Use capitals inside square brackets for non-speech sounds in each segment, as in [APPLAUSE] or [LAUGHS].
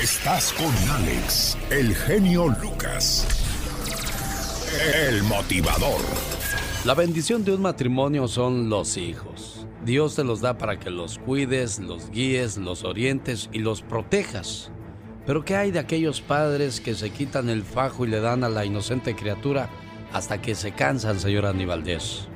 Estás con Alex, el genio Lucas. El motivador. La bendición de un matrimonio son los hijos. Dios te los da para que los cuides, los guíes, los orientes y los protejas. Pero ¿qué hay de aquellos padres que se quitan el fajo y le dan a la inocente criatura hasta que se cansan, señor Aníbaldez?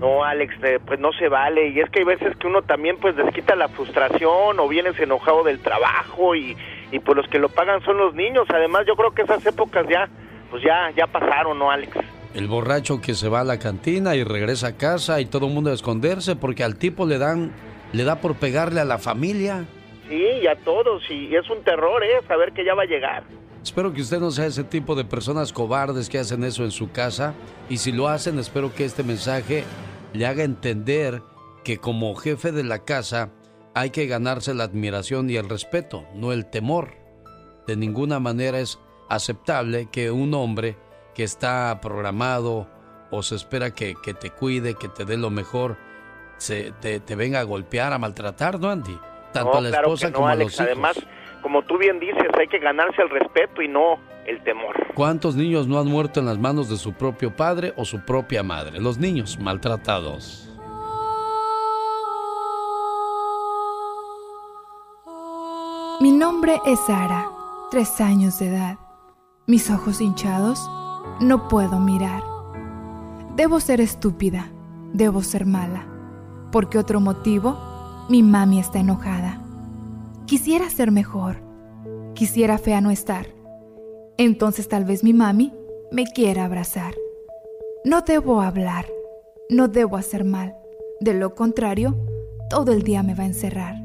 No, Alex, eh, pues no se vale. Y es que hay veces que uno también pues desquita la frustración o vienes enojado del trabajo y, y pues los que lo pagan son los niños. Además yo creo que esas épocas ya, pues ya, ya pasaron, ¿no, Alex? El borracho que se va a la cantina y regresa a casa y todo el mundo a esconderse porque al tipo le dan, le da por pegarle a la familia. Sí, y a todos. Y es un terror, ¿eh? Saber que ya va a llegar. Espero que usted no sea ese tipo de personas cobardes que hacen eso en su casa. Y si lo hacen, espero que este mensaje le haga entender que como jefe de la casa hay que ganarse la admiración y el respeto, no el temor. De ninguna manera es aceptable que un hombre que está programado o se espera que, te cuide, que te dé lo mejor, se, te, venga a golpear, a maltratar, ¿no, Andy? Tanto a la esposa como a los hijos. Además, como tú bien dices, hay que ganarse el respeto y no el temor. ¿Cuántos niños no han muerto en las manos de su propio padre o su propia madre? Los niños maltratados. Mi nombre es Sara, tres años de edad. Mis ojos hinchados, no puedo mirar. Debo ser estúpida, debo ser mala, porque otro motivo, mi mami está enojada. Quisiera ser mejor, quisiera fea no estar entonces tal vez mi mami me quiera abrazar. No debo hablar, no debo hacer mal. De lo contrario, todo el día me va a encerrar.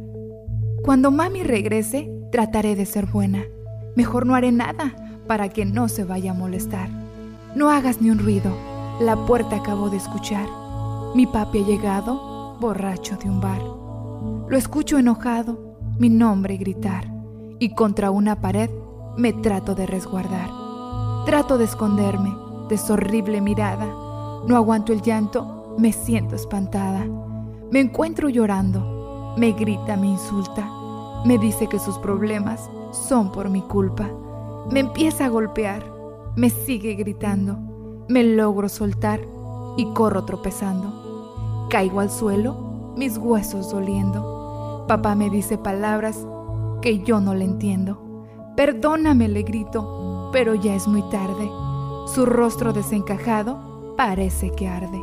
Cuando mami regrese, trataré de ser buena. Mejor no haré nada para que no se vaya a molestar. No hagas ni un ruido, la puerta acabo de escuchar. Mi papi ha llegado, borracho de un bar. Lo escucho enojado, mi nombre gritar, y contra una pared me trato de resguardar. Trato de esconderme de su horrible mirada. No aguanto el llanto, me siento espantada. Me encuentro llorando. Me grita, me insulta. Me dice que sus problemas son por mi culpa. Me empieza a golpear. Me sigue gritando. Me logro soltar y corro tropezando. Caigo al suelo, mis huesos doliendo. Papá me dice palabras que yo no le entiendo. Perdóname, le grito, pero ya es muy tarde. Su rostro desencajado parece que arde.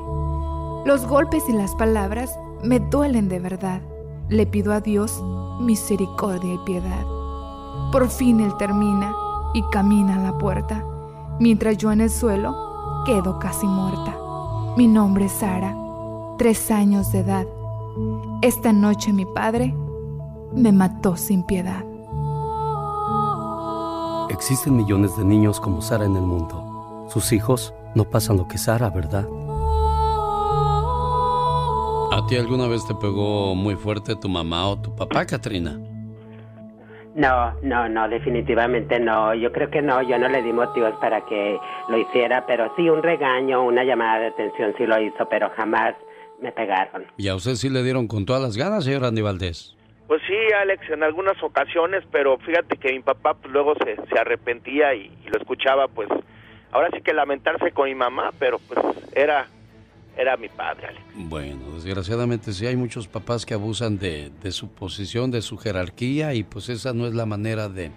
Los golpes y las palabras me duelen de verdad. Le pido a Dios misericordia y piedad. Por fin él termina y camina a la puerta, mientras yo en el suelo quedo casi muerta. Mi nombre es Sara, tres años de edad. Esta noche mi padre me mató sin piedad. Existen millones de niños como Sara en el mundo. Sus hijos no pasan lo que Sara, ¿verdad? ¿A ti alguna vez te pegó muy fuerte tu mamá o tu papá, Katrina? No, no, no, definitivamente no. Yo creo que no, yo no le di motivos para que lo hiciera, pero sí un regaño, una llamada de atención sí lo hizo, pero jamás me pegaron. ¿Y a usted sí le dieron con todas las ganas, señor Andy Valdés? Pues sí, Alex, en algunas ocasiones, pero fíjate que mi papá pues, luego se, se arrepentía y, lo escuchaba, pues ahora sí que lamentarse con mi mamá, pero pues era era mi padre, Alex. Bueno, desgraciadamente sí hay muchos papás que abusan de, de su posición, de su jerarquía y pues esa no es la manera de,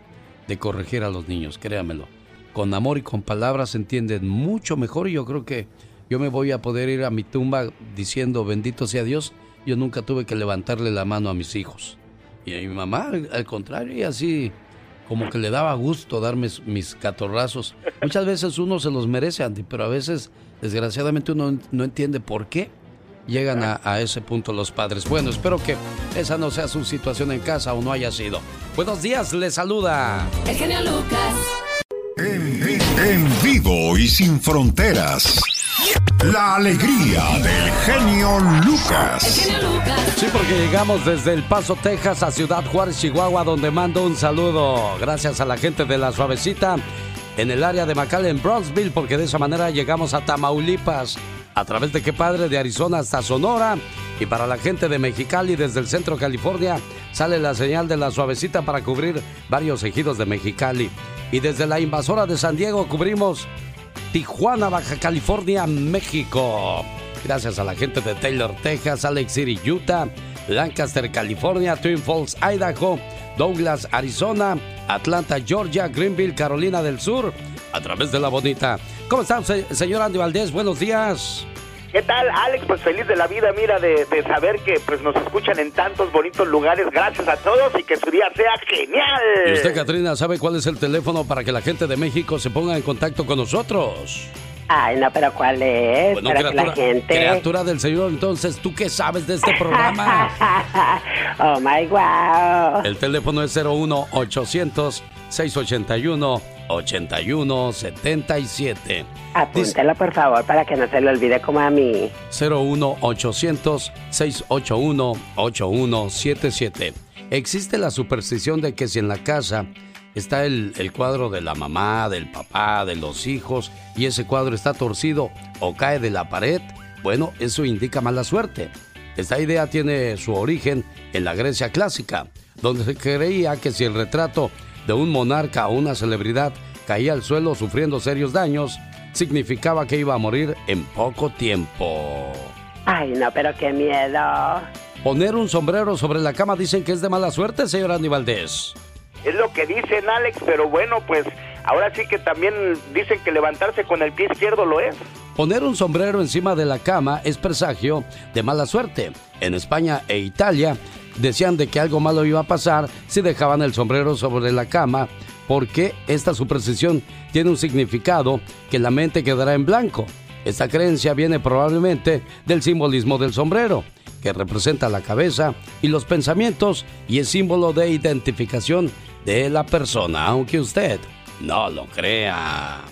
de corregir a los niños, créamelo. Con amor y con palabras se entienden mucho mejor y yo creo que yo me voy a poder ir a mi tumba diciendo bendito sea Dios yo nunca tuve que levantarle la mano a mis hijos. Y a mi mamá, al contrario, y así como que le daba gusto darme mis catorrazos. Muchas veces uno se los merece, Andy, pero a veces, desgraciadamente, uno no entiende por qué llegan a, ese punto los padres. Bueno, espero que esa no sea su situación en casa o no haya sido. Buenos días, le saluda. El genio Lucas. en vivo y sin fronteras. La alegría del genio Lucas. Sí, porque llegamos desde El Paso, Texas a Ciudad Juárez, Chihuahua, donde mando un saludo. Gracias a la gente de La Suavecita en el área de McAllen, Bronxville, porque de esa manera llegamos a Tamaulipas. A través de qué padre, de Arizona hasta Sonora. Y para la gente de Mexicali, desde el centro California, sale la señal de la suavecita para cubrir varios ejidos de Mexicali. Y desde la invasora de San Diego cubrimos Tijuana, Baja California, México. Gracias a la gente de Taylor, Texas, Alex City, Utah, Lancaster, California, Twin Falls, Idaho, Douglas, Arizona, Atlanta, Georgia, Greenville, Carolina del Sur, a través de la bonita. ¿Cómo están, señor Andy Valdés? Buenos días. ¿Qué tal, Alex? Pues feliz de la vida, mira, de, saber que pues nos escuchan en tantos bonitos lugares. Gracias a todos y que su día sea genial. ¿Y usted, Katrina, sabe cuál es el teléfono para que la gente de México se ponga en contacto con nosotros? Ay, no, pero ¿cuál es? Bueno, para criatura, la gente... criatura del Señor, entonces, ¿tú qué sabes de este programa? [LAUGHS] oh my wow. El teléfono es 01 800 681 8177. Apúntelo, por favor, para que no se le olvide como a mí. 01 800 681 8177. Existe la superstición de que si en la casa está el, cuadro de la mamá, del papá, de los hijos, y ese cuadro está torcido o cae de la pared, bueno, eso indica mala suerte. Esta idea tiene su origen en la Grecia clásica, donde se creía que si el retrato de un monarca o una celebridad caía al suelo sufriendo serios daños, significaba que iba a morir en poco tiempo. Ay, no, pero qué miedo. Poner un sombrero sobre la cama dicen que es de mala suerte, señor Andy Valdés. Es lo que dicen, Alex, pero bueno, pues ahora sí que también dicen que levantarse con el pie izquierdo lo es. Poner un sombrero encima de la cama es presagio de mala suerte. En España e Italia decían de que algo malo iba a pasar si dejaban el sombrero sobre la cama, porque esta superstición tiene un significado que la mente quedará en blanco. Esta creencia viene probablemente del simbolismo del sombrero, que representa la cabeza y los pensamientos y es símbolo de identificación de la persona, aunque usted no lo crea.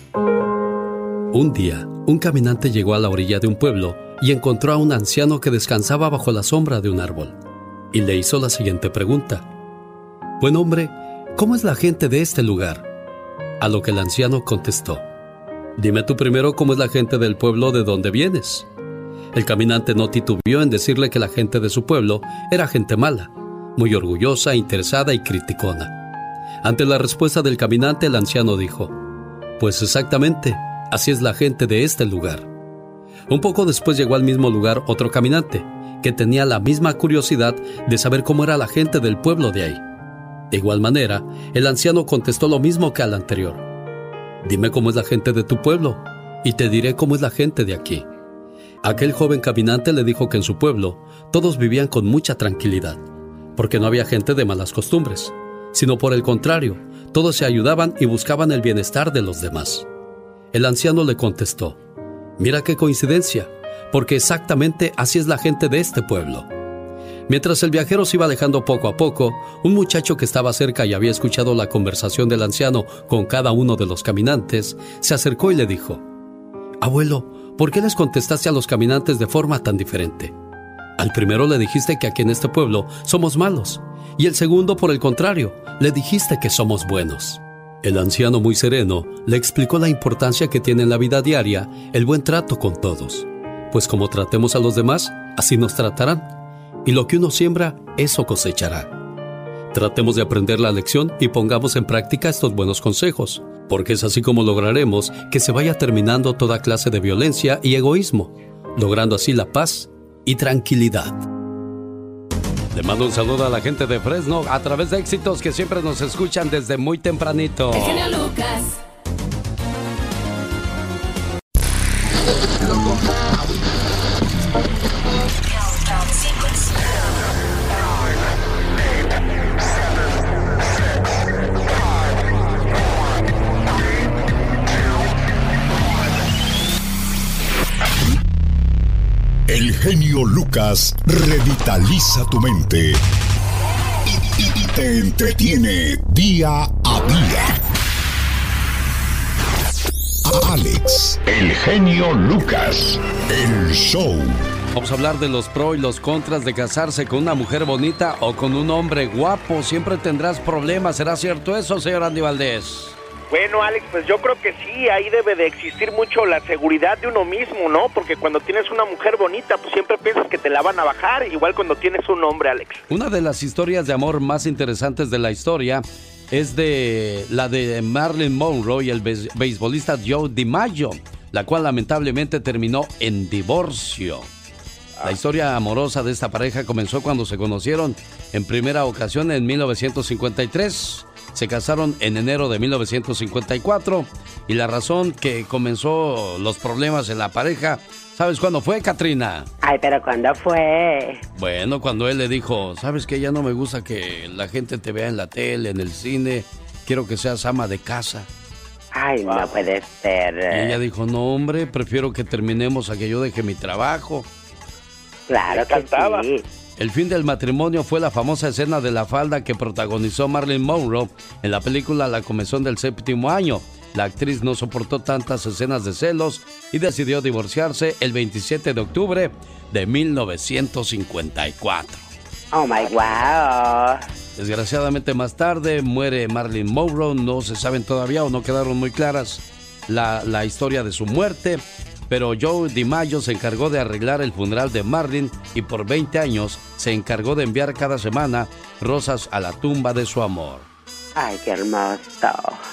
Un día, un caminante llegó a la orilla de un pueblo y encontró a un anciano que descansaba bajo la sombra de un árbol. Y le hizo la siguiente pregunta. Buen hombre, ¿cómo es la gente de este lugar? A lo que el anciano contestó. Dime tú primero cómo es la gente del pueblo de donde vienes. El caminante no titubeó en decirle que la gente de su pueblo era gente mala, muy orgullosa, interesada y criticona. Ante la respuesta del caminante, el anciano dijo, Pues exactamente, así es la gente de este lugar. Un poco después llegó al mismo lugar otro caminante, que tenía la misma curiosidad de saber cómo era la gente del pueblo de ahí. De igual manera, el anciano contestó lo mismo que al anterior. Dime cómo es la gente de tu pueblo, y te diré cómo es la gente de aquí. Aquel joven caminante le dijo que en su pueblo todos vivían con mucha tranquilidad, porque no había gente de malas costumbres sino por el contrario, todos se ayudaban y buscaban el bienestar de los demás. El anciano le contestó, Mira qué coincidencia, porque exactamente así es la gente de este pueblo. Mientras el viajero se iba alejando poco a poco, un muchacho que estaba cerca y había escuchado la conversación del anciano con cada uno de los caminantes, se acercó y le dijo, Abuelo, ¿por qué les contestaste a los caminantes de forma tan diferente? Al primero le dijiste que aquí en este pueblo somos malos, y el segundo, por el contrario, le dijiste que somos buenos. El anciano muy sereno le explicó la importancia que tiene en la vida diaria el buen trato con todos, pues como tratemos a los demás, así nos tratarán, y lo que uno siembra, eso cosechará. Tratemos de aprender la lección y pongamos en práctica estos buenos consejos, porque es así como lograremos que se vaya terminando toda clase de violencia y egoísmo, logrando así la paz y tranquilidad. Le mando un saludo a la gente de Fresno a través de éxitos que siempre nos escuchan desde muy tempranito. Lucas. Revitaliza tu mente y, te entretiene día a día. Alex, el genio Lucas, el show. Vamos a hablar de los pros y los contras de casarse con una mujer bonita o con un hombre guapo. Siempre tendrás problemas. ¿Será cierto eso, señor Andy Valdés? Bueno, Alex, pues yo creo que sí, ahí debe de existir mucho la seguridad de uno mismo, ¿no? Porque cuando tienes una mujer bonita, pues siempre piensas que te la van a bajar, igual cuando tienes un hombre, Alex. Una de las historias de amor más interesantes de la historia es de la de Marilyn Monroe y el beisbolista Joe DiMaggio, la cual lamentablemente terminó en divorcio. La historia amorosa de esta pareja comenzó cuando se conocieron en primera ocasión en 1953 se casaron en enero de 1954 y la razón que comenzó los problemas en la pareja, ¿sabes cuándo fue, Katrina? Ay, pero ¿cuándo fue? Bueno, cuando él le dijo, ¿sabes que ya no me gusta que la gente te vea en la tele, en el cine? Quiero que seas ama de casa. Ay, no puede ser. Y ella dijo, no, hombre, prefiero que terminemos a que yo deje mi trabajo. Claro que sí. El fin del matrimonio fue la famosa escena de la falda que protagonizó Marilyn Monroe en la película La Comezón del Séptimo Año. La actriz no soportó tantas escenas de celos y decidió divorciarse el 27 de octubre de 1954. Oh my wow. Desgraciadamente más tarde muere Marilyn Monroe, no se saben todavía o no quedaron muy claras la, la historia de su muerte pero Joe DiMaggio se encargó de arreglar el funeral de Marlin y por 20 años se encargó de enviar cada semana rosas a la tumba de su amor. Ay, qué hermoso.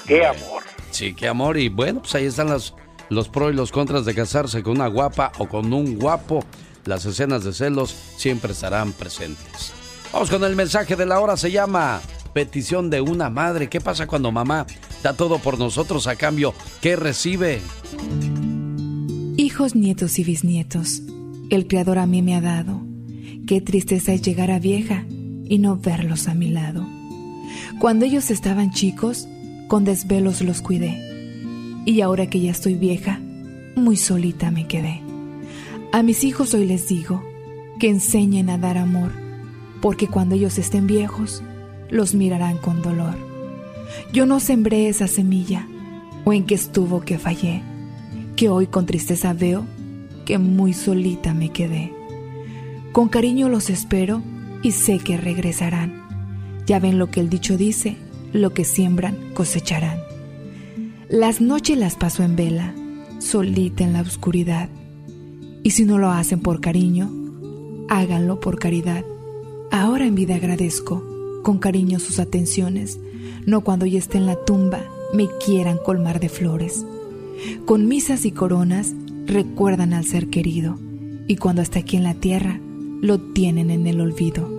Qué amor. Sí, qué amor. Y bueno, pues ahí están los, los pros y los contras de casarse con una guapa o con un guapo. Las escenas de celos siempre estarán presentes. Vamos con el mensaje de la hora. Se llama Petición de una madre. ¿Qué pasa cuando mamá da todo por nosotros a cambio? ¿Qué recibe? Hijos, nietos y bisnietos, el Creador a mí me ha dado. Qué tristeza es llegar a vieja y no verlos a mi lado. Cuando ellos estaban chicos, con desvelos los cuidé. Y ahora que ya estoy vieja, muy solita me quedé. A mis hijos hoy les digo que enseñen a dar amor, porque cuando ellos estén viejos, los mirarán con dolor. Yo no sembré esa semilla, o en qué estuvo que fallé que hoy con tristeza veo que muy solita me quedé. Con cariño los espero y sé que regresarán. Ya ven lo que el dicho dice, lo que siembran cosecharán. Las noches las paso en vela, solita en la oscuridad. Y si no lo hacen por cariño, háganlo por caridad. Ahora en vida agradezco con cariño sus atenciones, no cuando ya esté en la tumba me quieran colmar de flores. Con misas y coronas recuerdan al ser querido y cuando está aquí en la tierra lo tienen en el olvido.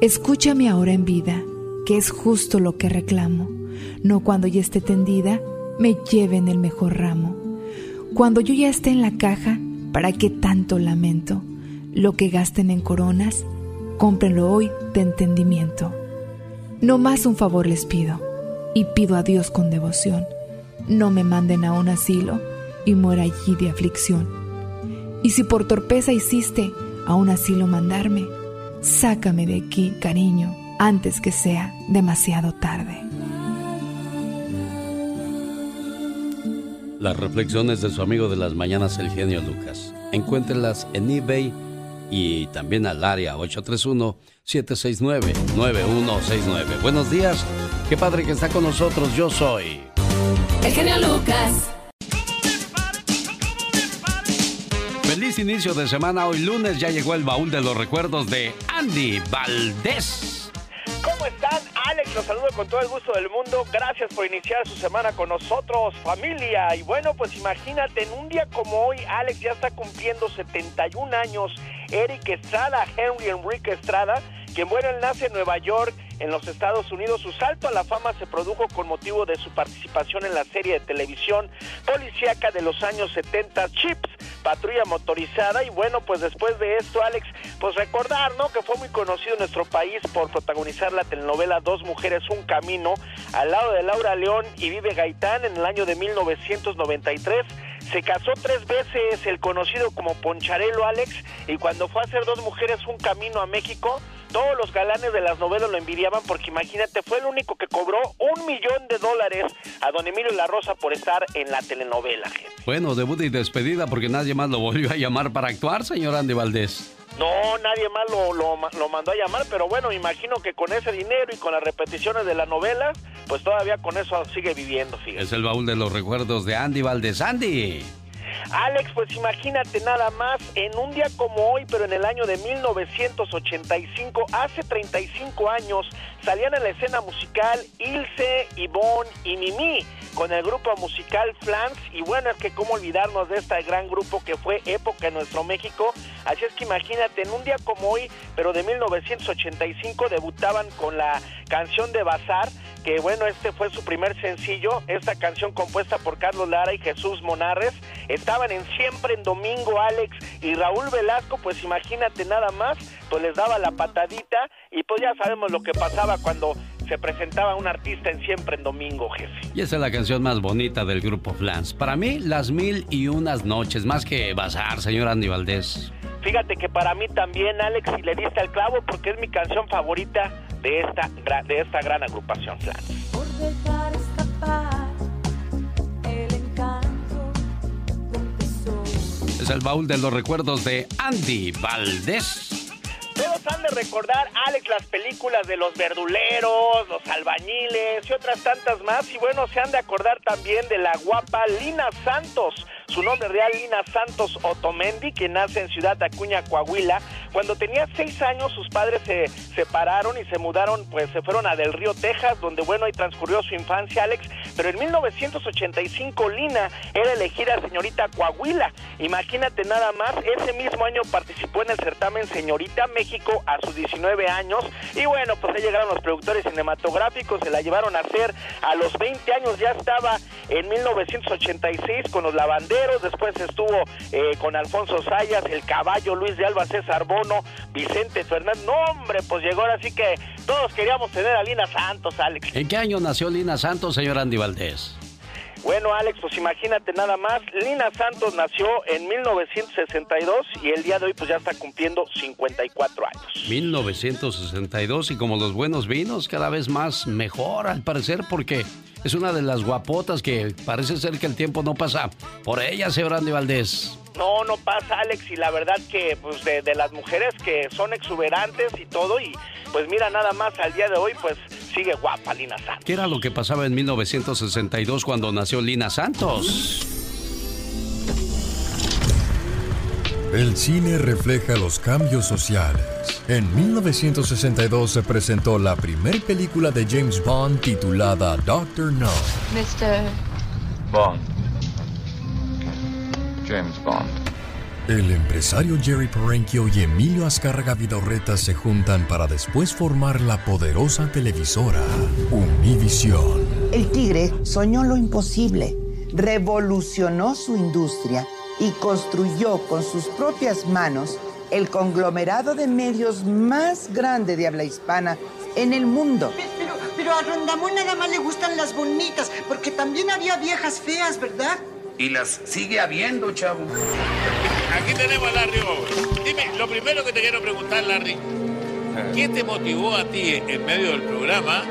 Escúchame ahora en vida, que es justo lo que reclamo, no cuando ya esté tendida me lleven el mejor ramo. Cuando yo ya esté en la caja, ¿para qué tanto lamento? Lo que gasten en coronas, cómprenlo hoy de entendimiento. No más un favor les pido, y pido a Dios con devoción no me manden a un asilo y muera allí de aflicción. Y si por torpeza hiciste a un asilo mandarme, sácame de aquí, cariño, antes que sea demasiado tarde. Las reflexiones de su amigo de las mañanas, el genio Lucas. Encuéntrenlas en eBay y también al área 831-769-9169. Buenos días, qué padre que está con nosotros, yo soy. El genio Lucas. Feliz inicio de semana. Hoy lunes ya llegó el baúl de los recuerdos de Andy Valdés. ¿Cómo están? Alex, los saludo con todo el gusto del mundo. Gracias por iniciar su semana con nosotros, familia. Y bueno, pues imagínate, en un día como hoy, Alex ya está cumpliendo 71 años. Eric Estrada, Henry Enrique Estrada, quien bueno, él nace en Nueva York en los Estados Unidos. Su salto a la fama se produjo con motivo de su participación en la serie de televisión policíaca de los años 70, Chips, Patrulla Motorizada. Y bueno, pues después de esto, Alex, pues recordar, ¿no? Que fue muy conocido en nuestro país por protagonizar la telenovela Dos Mujeres, Un Camino, al lado de Laura León y Vive Gaitán en el año de 1993. Se casó tres veces el conocido como Poncharelo Alex y cuando fue a hacer Dos Mujeres Un Camino a México, todos los galanes de las novelas lo envidiaban porque imagínate, fue el único que cobró un millón de dólares a don Emilio La Rosa por estar en la telenovela. Bueno, debut y despedida porque nadie más lo volvió a llamar para actuar, señor Andy Valdés. No, nadie más lo, lo, mandó a llamar, pero bueno, me imagino que con ese dinero y con las repeticiones de la novela, pues todavía con eso sigue viviendo, fíjate. Es el baúl de los recuerdos de Andy Valdés. Andy. Alex, pues imagínate nada más, en un día como hoy, pero en el año de 1985, hace 35 años, salían en la escena musical Ilse, Ivonne y Mimi con el grupo musical Flans y bueno, es que cómo olvidarnos de este gran grupo que fue época en nuestro México, así es que imagínate, en un día como hoy, pero de 1985 debutaban con la canción de Bazar, que bueno, este fue su primer sencillo, esta canción compuesta por Carlos Lara y Jesús Monarres, estaban en Siempre en Domingo Alex y Raúl Velasco, pues imagínate nada más, pues les daba la patadita y pues ya sabemos lo que pasaba cuando se presentaba un artista en Siempre en Domingo, jefe. Y esa es la canción más bonita del grupo Flans. Para mí, Las Mil y Unas Noches, más que Bazar, señor Andy Valdés. Fíjate que para mí también, Alex, y le diste al clavo porque es mi canción favorita de esta, de esta gran agrupación Flans. Por dejar El baúl de los recuerdos de Andy Valdés. Todos han de recordar, Alex, las películas de los verduleros, los albañiles y otras tantas más. Y bueno, se han de acordar también de la guapa Lina Santos su nombre real, Lina Santos Otomendi, que nace en Ciudad Acuña, Coahuila. Cuando tenía seis años, sus padres se separaron y se mudaron, pues se fueron a Del Río, Texas, donde, bueno, ahí transcurrió su infancia, Alex. Pero en 1985, Lina era elegida señorita Coahuila. Imagínate nada más, ese mismo año participó en el certamen Señorita México a sus 19 años. Y bueno, pues ahí llegaron los productores cinematográficos, se la llevaron a hacer a los 20 años, ya estaba en 1986 con los lavanderos después estuvo eh, con Alfonso Sayas, el caballo Luis de Alba, César Bono, Vicente Fernández. No, hombre, pues llegó ahora sí que todos queríamos tener a Lina Santos, Alex. ¿En qué año nació Lina Santos, señor Andy Valdés? Bueno, Alex, pues imagínate nada más, Lina Santos nació en 1962 y el día de hoy pues ya está cumpliendo 54 años. 1962 y como los buenos vinos, cada vez más mejor al parecer porque es una de las guapotas que parece ser que el tiempo no pasa por ella, señor Andy Valdés. No, no pasa, Alex, y la verdad que pues de, de, las mujeres que son exuberantes y todo, y pues mira, nada más al día de hoy, pues sigue guapa Lina Santos. ¿Qué era lo que pasaba en 1962 cuando nació Lina Santos? El cine refleja los cambios sociales. En 1962 se presentó la primera película de James Bond titulada Doctor No. Mr. Bond. James Bond. El empresario Jerry Perenchio y Emilio Azcárraga Vidorreta se juntan para después formar la poderosa televisora Univision. El tigre soñó lo imposible, revolucionó su industria y construyó con sus propias manos el conglomerado de medios más grande de habla hispana en el mundo. Pero, pero a Rondamón nada más le gustan las bonitas, porque también había viejas feas, ¿verdad? Y las sigue habiendo, chavo. Aquí tenemos a Larry Dime, lo primero que te quiero preguntar, Larry, ¿qué te motivó a ti en medio del programa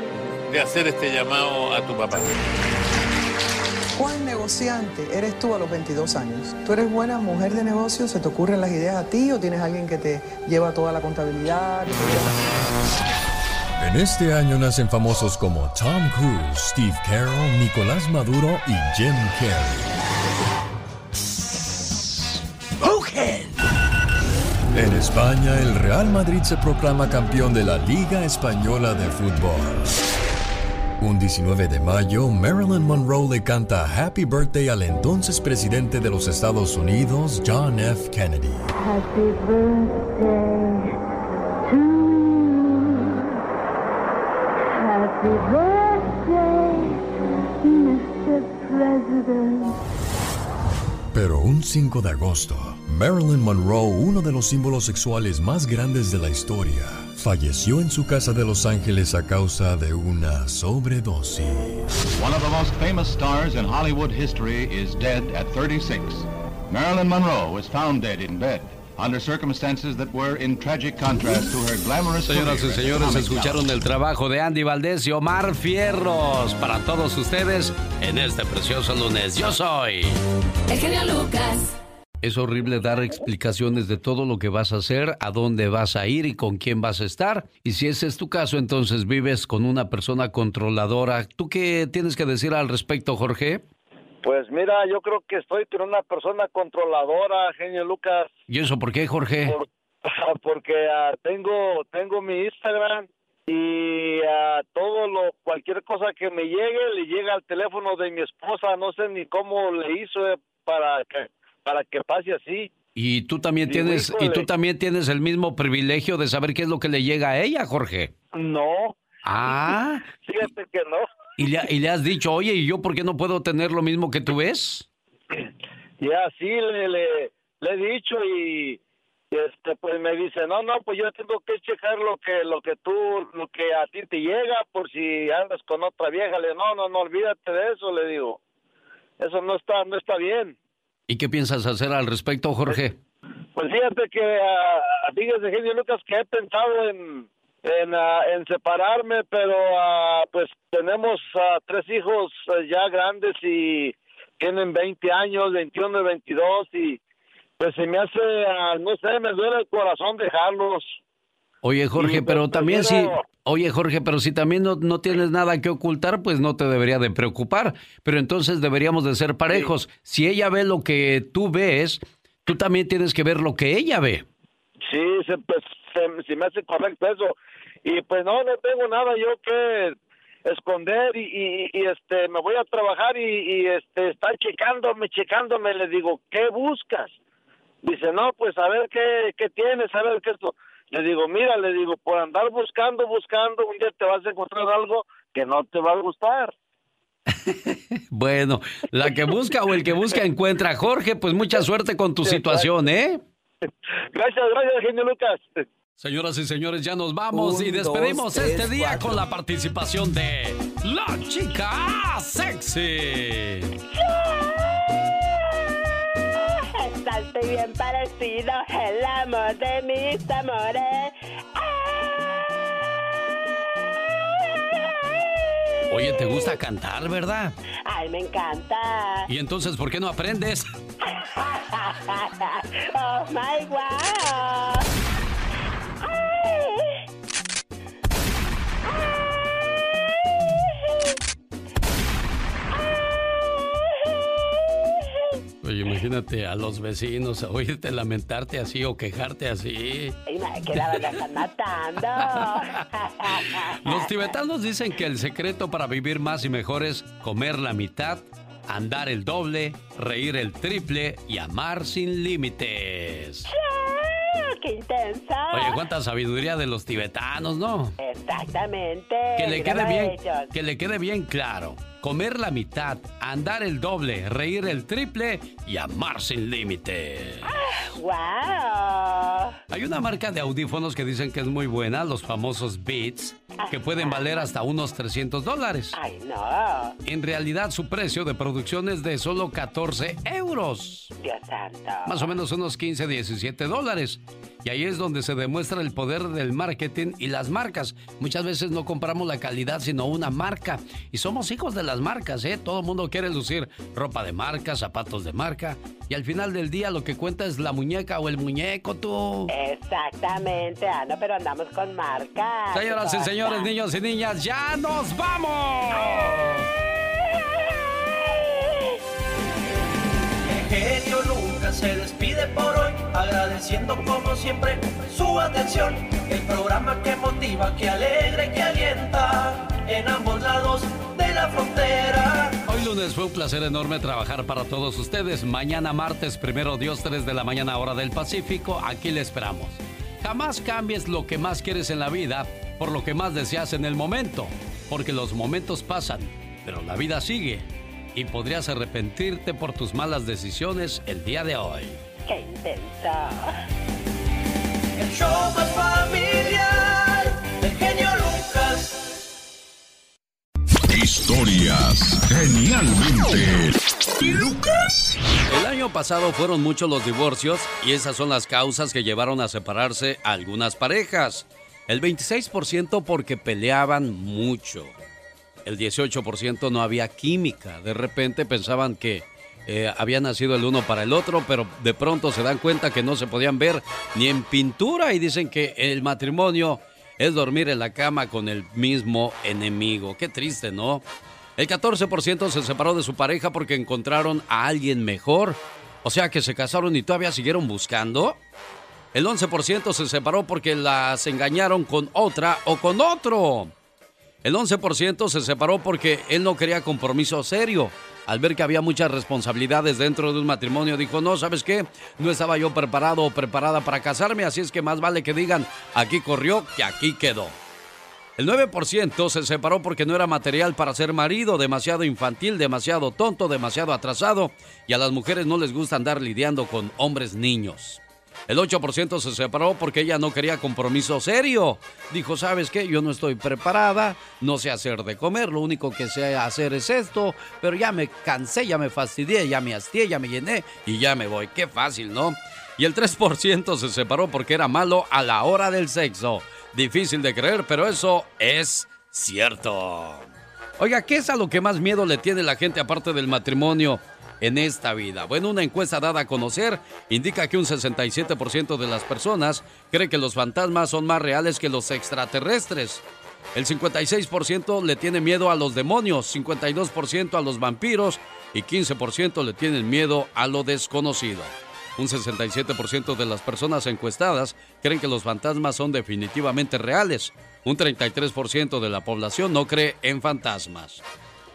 de hacer este llamado a tu papá? ¿Cuál negociante eres tú a los 22 años? ¿Tú eres buena mujer de negocio? ¿Se te ocurren las ideas a ti o tienes alguien que te lleva toda la contabilidad? En este año nacen famosos como Tom Cruise, Steve Carroll, Nicolás Maduro y Jim Carrey. En España, el Real Madrid se proclama campeón de la Liga Española de Fútbol. Un 19 de mayo, Marilyn Monroe le canta Happy Birthday al entonces presidente de los Estados Unidos, John F. Kennedy. Happy birthday to. Happy birthday, Pero un 5 de agosto, Marilyn Monroe, uno de los símbolos sexuales más grandes de la historia, falleció en su casa de Los Ángeles a causa de una sobredosis. One of the most famous stars in Hollywood history is dead at 36. Marilyn Monroe was found dead in bed. Under circumstances that were in tragic contrast to her glamorous Señoras y señores, escucharon el trabajo de Andy Valdés y Omar Fierros para todos ustedes en este precioso lunes. Yo soy el genio Lucas. Es horrible dar explicaciones de todo lo que vas a hacer, a dónde vas a ir y con quién vas a estar. Y si ese es tu caso, entonces vives con una persona controladora. ¿Tú qué tienes que decir al respecto, Jorge? Pues mira, yo creo que estoy con una persona controladora, genio Lucas. ¿Y eso por qué, Jorge? [LAUGHS] porque uh, tengo tengo mi Instagram y a todo lo cualquier cosa que me llegue le llega al teléfono de mi esposa. No sé ni cómo le hizo eh, para que para que pase así. Y tú también tienes y tú también tienes el mismo privilegio de saber qué es lo que le llega a ella Jorge no. Ah. [LAUGHS] Fíjate que no y le, y le has dicho oye y yo por qué no puedo tener lo mismo que tú ves [LAUGHS] ya sí le, le, le he dicho y este pues me dice no no pues yo tengo que checar lo que lo que tú lo que a ti te llega por si andas con otra vieja le no no no olvídate de eso le digo. Eso no está no está bien y qué piensas hacer al respecto Jorge pues fíjate que uh, fíjese genio Lucas que he pensado en en, ah, en separarme pero uh, pues tenemos tres hijos eh, ya grandes y tienen 20 años 21 y 22 y pues se me hace, no sé, me duele el corazón dejarlos. Oye Jorge, pero pues, también si, oye Jorge, pero si también no, no, tienes nada que ocultar, pues no te debería de preocupar. Pero entonces deberíamos de ser parejos. Si ella ve lo que tú ves, tú también tienes que ver lo que ella ve. Sí, se, pues se, me hace correcto eso. Y pues no, no tengo nada yo que esconder y, y, este me voy a trabajar y, y este está checándome, checándome, le digo, ¿qué buscas? Dice, no, pues a ver qué, qué tienes, a ver qué esto. Le digo, mira, le digo, por andar buscando, buscando, un día te vas a encontrar algo que no te va a gustar. [LAUGHS] bueno, la que busca o el que busca encuentra. Jorge, pues mucha suerte con tu situación, ¿eh? [LAUGHS] Gracias, gracias, genio Lucas. Señoras y señores, ya nos vamos y despedimos este día con la participación de La Chica Sexy. Estoy bien parecido, el amor de mis amores. Oye, ¿te gusta cantar, verdad? Ay, me encanta. ¿Y entonces por qué no aprendes? [LAUGHS] oh my god. Imagínate a los vecinos oírte lamentarte así o quejarte así. Que la están matando. [LAUGHS] los tibetanos dicen que el secreto para vivir más y mejor es comer la mitad, andar el doble, reír el triple y amar sin límites. ¡Qué intensa! Oye, cuánta sabiduría de los tibetanos, ¿no? Exactamente. Que le quede bien, que le quede bien claro comer la mitad, andar el doble, reír el triple y amar sin límite. ¡Wow! Hay una marca de audífonos que dicen que es muy buena, los famosos Beats, que pueden valer hasta unos 300 dólares. ¡Ay, no! En realidad su precio de producción es de solo 14 euros. Dios santo. Más o menos unos 15, 17 dólares. Y ahí es donde se demuestra el poder del marketing y las marcas. Muchas veces no compramos la calidad, sino una marca. Y somos hijos de las marcas, ¿eh? Todo el mundo quiere lucir ropa de marca, zapatos de marca. Y al final del día lo que cuenta es la muñeca o el muñeco, tú. Exactamente, Ana, pero andamos con marca. Señoras y señores, niños y niñas, ¡ya nos vamos! genio Se despide por hoy, agradeciendo como siempre su atención. El programa que motiva, que alegra que alienta en ambos lados de la frontera. Hoy lunes fue un placer enorme trabajar para todos ustedes. Mañana martes, primero Dios, 3 de la mañana, hora del Pacífico, aquí le esperamos. Jamás cambies lo que más quieres en la vida por lo que más deseas en el momento, porque los momentos pasan, pero la vida sigue y podrías arrepentirte por tus malas decisiones el día de hoy. ¡Qué intensa! El show más familiar del genio Lucas. Historias genialmente Lucas. El año pasado fueron muchos los divorcios y esas son las causas que llevaron a separarse a algunas parejas. El 26% porque peleaban mucho el 18% no había química. De repente pensaban que eh, había nacido el uno para el otro, pero de pronto se dan cuenta que no se podían ver ni en pintura y dicen que el matrimonio es dormir en la cama con el mismo enemigo. Qué triste, ¿no? El 14% se separó de su pareja porque encontraron a alguien mejor. O sea que se casaron y todavía siguieron buscando. El 11% se separó porque las engañaron con otra o con otro. El 11% se separó porque él no quería compromiso serio. Al ver que había muchas responsabilidades dentro de un matrimonio, dijo, no, ¿sabes qué? No estaba yo preparado o preparada para casarme, así es que más vale que digan, aquí corrió que aquí quedó. El 9% se separó porque no era material para ser marido, demasiado infantil, demasiado tonto, demasiado atrasado, y a las mujeres no les gusta andar lidiando con hombres niños. El 8% se separó porque ella no quería compromiso serio. Dijo, ¿sabes qué? Yo no estoy preparada, no sé hacer de comer, lo único que sé hacer es esto, pero ya me cansé, ya me fastidié, ya me hastié, ya me llené y ya me voy. Qué fácil, ¿no? Y el 3% se separó porque era malo a la hora del sexo. Difícil de creer, pero eso es cierto. Oiga, ¿qué es a lo que más miedo le tiene la gente aparte del matrimonio? En esta vida. Bueno, una encuesta dada a conocer indica que un 67% de las personas cree que los fantasmas son más reales que los extraterrestres. El 56% le tiene miedo a los demonios, 52% a los vampiros y 15% le tienen miedo a lo desconocido. Un 67% de las personas encuestadas creen que los fantasmas son definitivamente reales. Un 33% de la población no cree en fantasmas.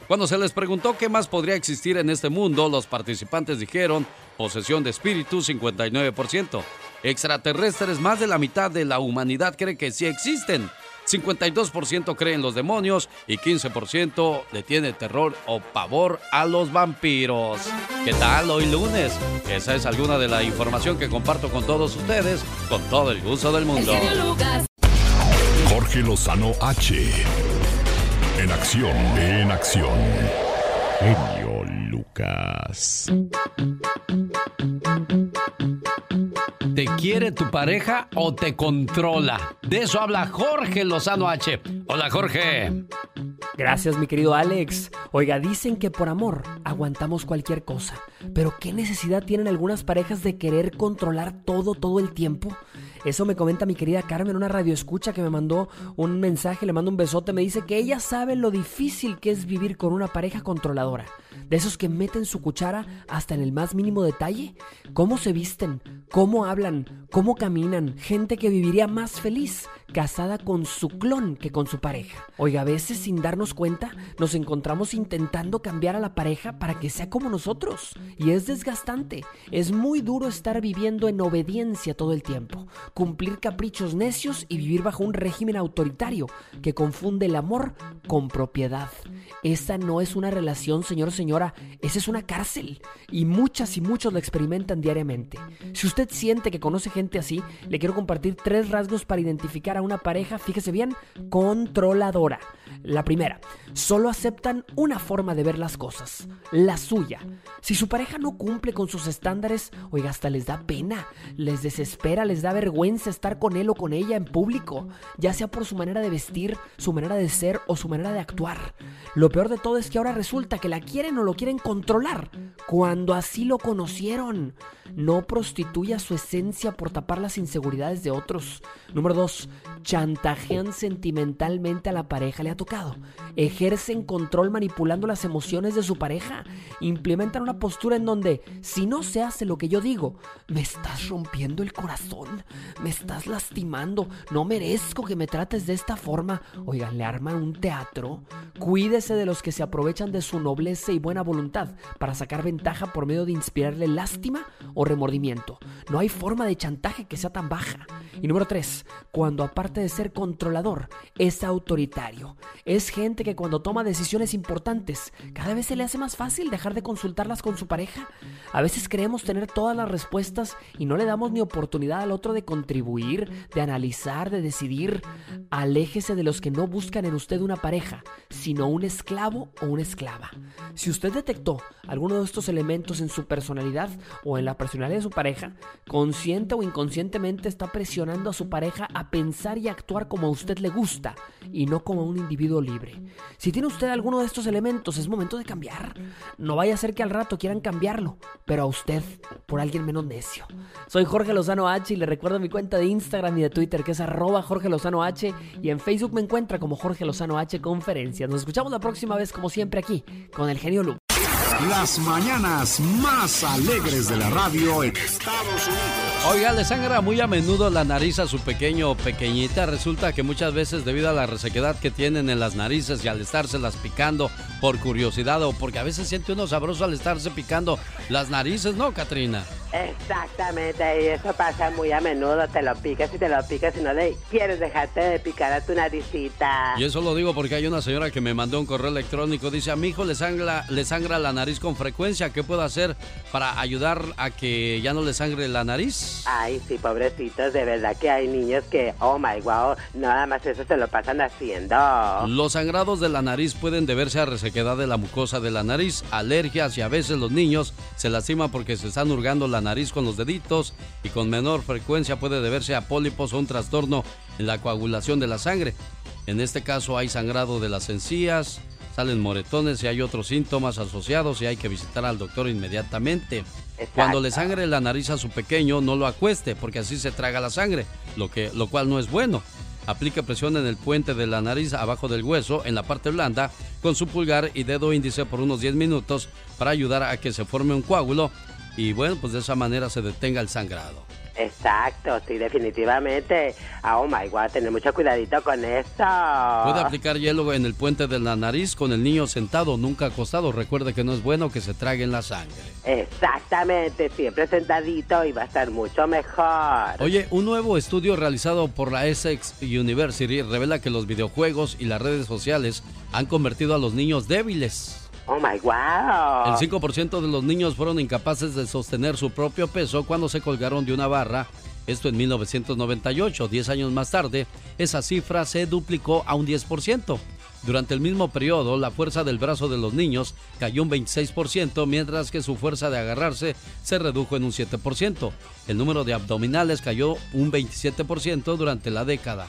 Cuando se les preguntó qué más podría existir en este mundo, los participantes dijeron posesión de espíritu 59%. Extraterrestres, más de la mitad de la humanidad cree que sí existen. 52% creen los demonios y 15% le tiene terror o pavor a los vampiros. ¿Qué tal hoy lunes? Esa es alguna de la información que comparto con todos ustedes con todo el gusto del mundo. Jorge Lozano H en acción, en acción. Genio Lucas. ¿Te quiere tu pareja o te controla? De eso habla Jorge Lozano H. Hola Jorge. Gracias mi querido Alex. Oiga, dicen que por amor aguantamos cualquier cosa, pero ¿qué necesidad tienen algunas parejas de querer controlar todo todo el tiempo? Eso me comenta mi querida Carmen, una radio escucha que me mandó un mensaje, le mando un besote, me dice que ella sabe lo difícil que es vivir con una pareja controladora. De esos que meten su cuchara hasta en el más mínimo detalle. Cómo se visten, cómo hablan, cómo caminan. Gente que viviría más feliz casada con su clon que con su pareja. Oiga, a veces sin darnos cuenta nos encontramos intentando cambiar a la pareja para que sea como nosotros. Y es desgastante. Es muy duro estar viviendo en obediencia todo el tiempo cumplir caprichos necios y vivir bajo un régimen autoritario que confunde el amor con propiedad. Esa no es una relación, señor o señora, esa es una cárcel. Y muchas y muchos lo experimentan diariamente. Si usted siente que conoce gente así, le quiero compartir tres rasgos para identificar a una pareja, fíjese bien, controladora. La primera, solo aceptan una forma de ver las cosas, la suya. Si su pareja no cumple con sus estándares, oiga, hasta les da pena, les desespera, les da vergüenza estar con él o con ella en público, ya sea por su manera de vestir, su manera de ser o su manera de actuar. Lo peor de todo es que ahora resulta que la quieren o lo quieren controlar, cuando así lo conocieron. No prostituya su esencia por tapar las inseguridades de otros. Número 2. Chantajean sentimentalmente a la pareja, le ha tocado. Ejercen control manipulando las emociones de su pareja. Implementan una postura en donde, si no se hace lo que yo digo, me estás rompiendo el corazón me estás lastimando, no merezco que me trates de esta forma. Oigan, le arman un teatro. Cuídese de los que se aprovechan de su nobleza y buena voluntad para sacar ventaja por medio de inspirarle lástima o remordimiento. No hay forma de chantaje que sea tan baja. Y número 3, cuando aparte de ser controlador, es autoritario. Es gente que cuando toma decisiones importantes, cada vez se le hace más fácil dejar de consultarlas con su pareja. A veces creemos tener todas las respuestas y no le damos ni oportunidad al otro de contribuir, de analizar, de decidir. Aléjese de los que no buscan en usted una pareja, sino un esclavo o una esclava. Usted detectó alguno de estos elementos en su personalidad o en la personalidad de su pareja, consciente o inconscientemente está presionando a su pareja a pensar y actuar como a usted le gusta y no como un individuo libre. Si tiene usted alguno de estos elementos, es momento de cambiar. No vaya a ser que al rato quieran cambiarlo, pero a usted por alguien menos necio. Soy Jorge Lozano H y le recuerdo mi cuenta de Instagram y de Twitter que es arroba Jorge Lozano H y en Facebook me encuentra como Jorge Lozano H Conferencias. Nos escuchamos la próxima vez como siempre aquí con el genio Las mañanas más alegres de la radio en Estados Unidos. Oiga, le sangra muy a menudo la nariz a su pequeño o pequeñita. Resulta que muchas veces debido a la resequedad que tienen en las narices y al estárselas picando por curiosidad o porque a veces siente uno sabroso al estarse picando las narices, ¿no, Katrina? Exactamente, y eso pasa muy a menudo. Te lo picas y te lo picas y no le quieres dejarte de picar a tu naricita. Y eso lo digo porque hay una señora que me mandó un correo electrónico. Dice, a mi hijo le sangra, le sangra la nariz con frecuencia. ¿Qué puedo hacer para ayudar a que ya no le sangre la nariz? Ay, sí, pobrecitos. De verdad que hay niños que, oh my wow, nada más eso se lo pasan haciendo. Los sangrados de la nariz pueden deberse a resequedad de la mucosa de la nariz, alergias y a veces los niños se lastiman porque se están hurgando la nariz con los deditos y con menor frecuencia puede deberse a pólipos o un trastorno en la coagulación de la sangre. En este caso hay sangrado de las encías, salen moretones y hay otros síntomas asociados y hay que visitar al doctor inmediatamente. Cuando le sangre la nariz a su pequeño, no lo acueste porque así se traga la sangre, lo, que, lo cual no es bueno. Aplique presión en el puente de la nariz abajo del hueso, en la parte blanda, con su pulgar y dedo índice por unos 10 minutos para ayudar a que se forme un coágulo y bueno, pues de esa manera se detenga el sangrado. Exacto, sí, definitivamente. Oh my god, tener mucho cuidadito con eso. Puede aplicar hielo en el puente de la nariz con el niño sentado, nunca acostado. Recuerde que no es bueno que se traguen la sangre. Exactamente, siempre sentadito y va a estar mucho mejor. Oye, un nuevo estudio realizado por la Essex University revela que los videojuegos y las redes sociales han convertido a los niños débiles. Oh my wow. El 5% de los niños fueron incapaces de sostener su propio peso cuando se colgaron de una barra. Esto en 1998. Diez años más tarde, esa cifra se duplicó a un 10%. Durante el mismo periodo, la fuerza del brazo de los niños cayó un 26%, mientras que su fuerza de agarrarse se redujo en un 7%. El número de abdominales cayó un 27% durante la década.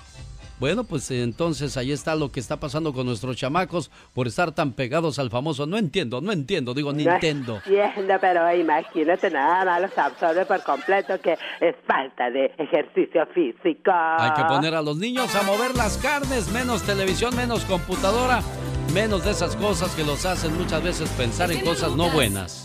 Bueno, pues entonces ahí está lo que está pasando con nuestros chamacos por estar tan pegados al famoso. No entiendo, no entiendo, digo Nintendo. No entiendo, pero imagínate nada más los absorbe por completo que es falta de ejercicio físico. Hay que poner a los niños a mover las carnes, menos televisión, menos computadora, menos de esas cosas que los hacen muchas veces pensar en cosas no buenas.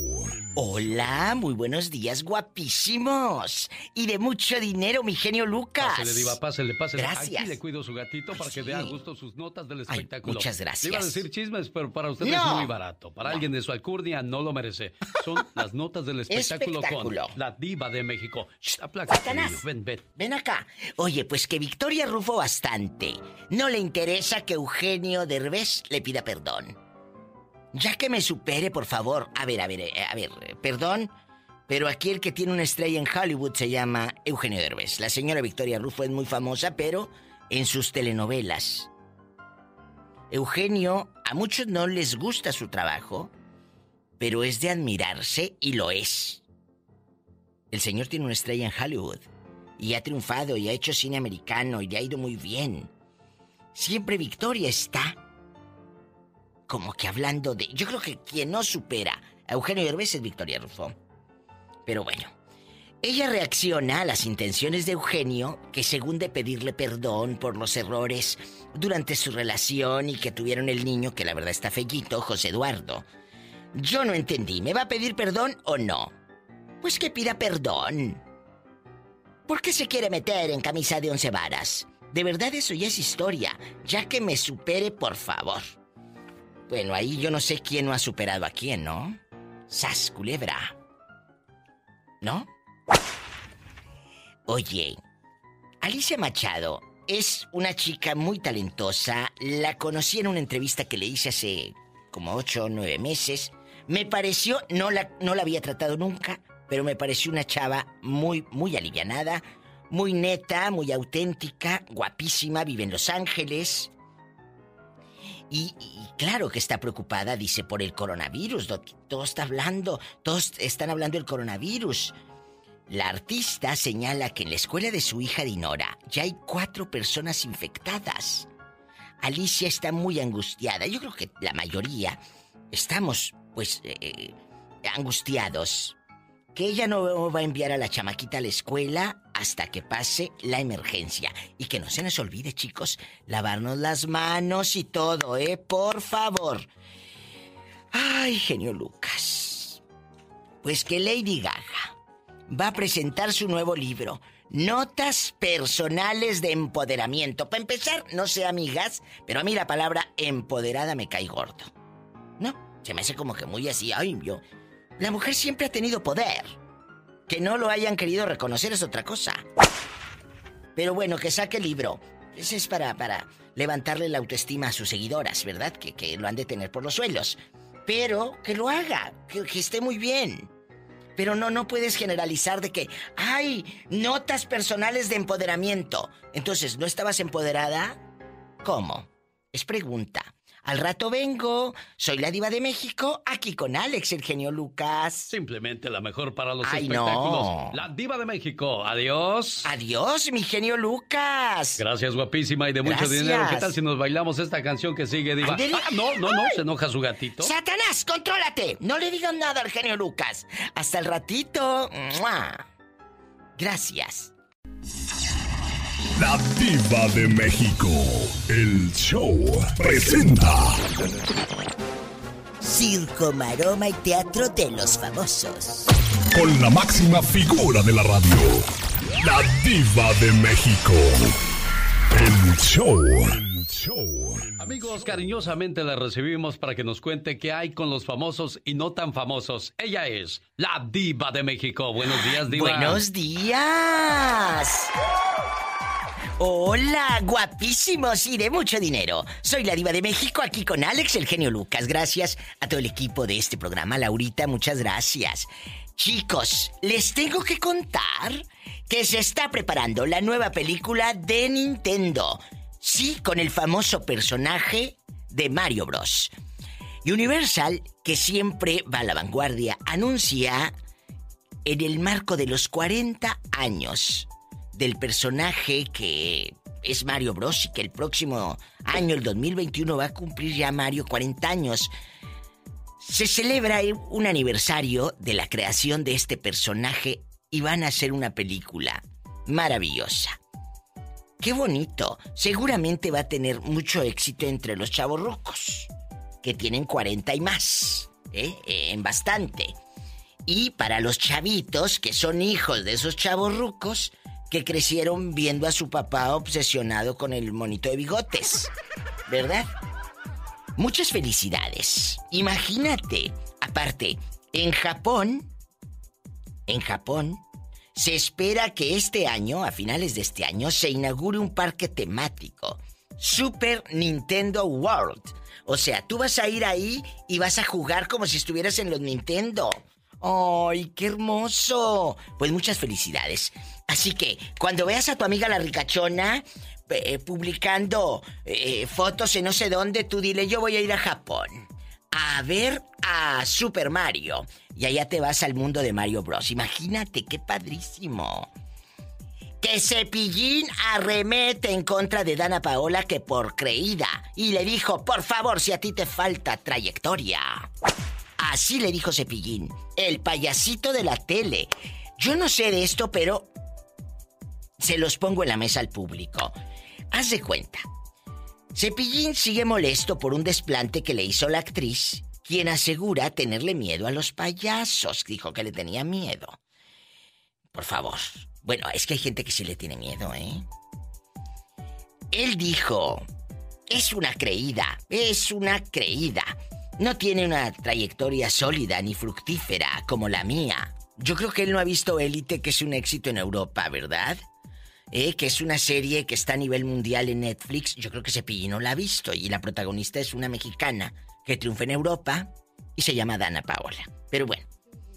Hola, muy buenos días, guapísimos. Y de mucho dinero, mi genio Lucas. Pásale, diva, pásale, pásale. Gracias. Aquí le cuido su gatito para que a gusto sus notas del espectáculo. muchas gracias. Le iba a decir chismes, pero para usted es muy barato. Para alguien de su alcurnia no lo merece. Son [LAUGHS] las notas del espectáculo, con la diva de México. Satanás. Ven, ven. Ven acá. Oye, pues que Victoria rufo bastante. No le interesa que Eugenio Derbez le pida perdón. Ya que me supere, por favor. A ver, a ver, eh, a ver, perdón. Pero aquí el que tiene una estrella en Hollywood se llama Eugenio Derbez. La señora Victoria Rufo es muy famosa, pero en sus telenovelas. Eugenio, a muchos no les gusta su trabajo, pero es de admirarse y lo es. El señor tiene una estrella en Hollywood y ha triunfado y ha hecho cine americano y le ha ido muy bien. Siempre Victoria está como que hablando de... Yo creo que quien no supera a Eugenio Derbez es Victoria Rufo. Pero bueno, ella reacciona a las intenciones de Eugenio, que según de pedirle perdón por los errores durante su relación y que tuvieron el niño, que la verdad está fellito, José Eduardo. Yo no entendí, ¿me va a pedir perdón o no? Pues que pida perdón. ¿Por qué se quiere meter en camisa de once varas? De verdad eso ya es historia, ya que me supere por favor. Bueno, ahí yo no sé quién no ha superado a quién, ¿no? Sas, culebra. ¿No? Oye, Alicia Machado es una chica muy talentosa. La conocí en una entrevista que le hice hace como ocho o nueve meses. Me pareció, no la, no la había tratado nunca, pero me pareció una chava muy, muy alivianada, muy neta, muy auténtica, guapísima, vive en Los Ángeles. Y, claro que está preocupada, dice, por el coronavirus. Todo está hablando, todos están hablando del coronavirus. La artista señala que en la escuela de su hija Dinora ya hay cuatro personas infectadas. Alicia está muy angustiada. Yo creo que la mayoría estamos, pues, eh, eh, angustiados que ella no va a enviar a la chamaquita a la escuela hasta que pase la emergencia. Y que no se nos olvide, chicos, lavarnos las manos y todo, ¿eh? Por favor. Ay, genio Lucas. Pues que Lady Gaga va a presentar su nuevo libro, Notas Personales de Empoderamiento. Para empezar, no sé amigas, pero a mí la palabra empoderada me cae gordo. No, se me hace como que muy así, ay, yo la mujer siempre ha tenido poder. Que no lo hayan querido reconocer es otra cosa. Pero bueno, que saque el libro. Ese es para, para levantarle la autoestima a sus seguidoras, ¿verdad? Que, lo han de tener por los suelos. Pero que lo haga, que, que esté muy bien. Pero no, no puedes generalizar de que, hay notas personales de empoderamiento. Entonces, ¿no estabas empoderada? ¿Cómo? Es pregunta. Al rato vengo. Soy la diva de México, aquí con Alex, el genio Lucas. Simplemente la mejor para los espectáculos. La diva de México. Adiós. Adiós, mi genio Lucas. Gracias, guapísima y de mucho dinero. ¿Qué tal si nos bailamos esta canción que sigue, diva? Ah, no, no, no, se enoja su gatito. Satanás, contrólate. No le digan nada al genio Lucas. Hasta el ratito. Gracias. La Diva de México. El show presenta. Circo, maroma y teatro de los famosos. Con la máxima figura de la radio. La Diva de México. El show. El show. Amigos, cariñosamente la recibimos para que nos cuente qué hay con los famosos y no tan famosos. Ella es la Diva de México. Buenos días, Diva. Buenos días. Hola, guapísimos y de mucho dinero. Soy la diva de México aquí con Alex, el genio Lucas. Gracias a todo el equipo de este programa. Laurita, muchas gracias. Chicos, les tengo que contar que se está preparando la nueva película de Nintendo. Sí, con el famoso personaje de Mario Bros. Universal, que siempre va a la vanguardia, anuncia en el marco de los 40 años del personaje que es Mario Bros y que el próximo año, el 2021, va a cumplir ya Mario 40 años. Se celebra un aniversario de la creación de este personaje y van a hacer una película maravillosa. Qué bonito. Seguramente va a tener mucho éxito entre los chavos rocos, que tienen 40 y más, ¿eh? En bastante. Y para los chavitos, que son hijos de esos chavos rucos, que crecieron viendo a su papá obsesionado con el monito de bigotes. ¿Verdad? Muchas felicidades. Imagínate, aparte, en Japón, en Japón, se espera que este año, a finales de este año, se inaugure un parque temático, Super Nintendo World. O sea, tú vas a ir ahí y vas a jugar como si estuvieras en los Nintendo. ¡Ay, qué hermoso! Pues muchas felicidades. Así que, cuando veas a tu amiga la ricachona eh, publicando eh, fotos en no sé dónde, tú dile, yo voy a ir a Japón a ver a Super Mario. Y allá te vas al mundo de Mario Bros. Imagínate, qué padrísimo. Que Cepillín arremete en contra de Dana Paola que por creída. Y le dijo, por favor, si a ti te falta trayectoria. Así le dijo Cepillín, el payasito de la tele. Yo no sé de esto, pero se los pongo en la mesa al público. Haz de cuenta. Cepillín sigue molesto por un desplante que le hizo la actriz, quien asegura tenerle miedo a los payasos. Dijo que le tenía miedo. Por favor. Bueno, es que hay gente que sí le tiene miedo, ¿eh? Él dijo, es una creída, es una creída. No tiene una trayectoria sólida ni fructífera como la mía. Yo creo que él no ha visto Élite, que es un éxito en Europa, ¿verdad? eh, que es una serie que está a nivel mundial en Netflix. Yo creo que Cepillín no la ha visto y la protagonista es una mexicana que triunfa en Europa y se llama Dana Paola. Pero bueno,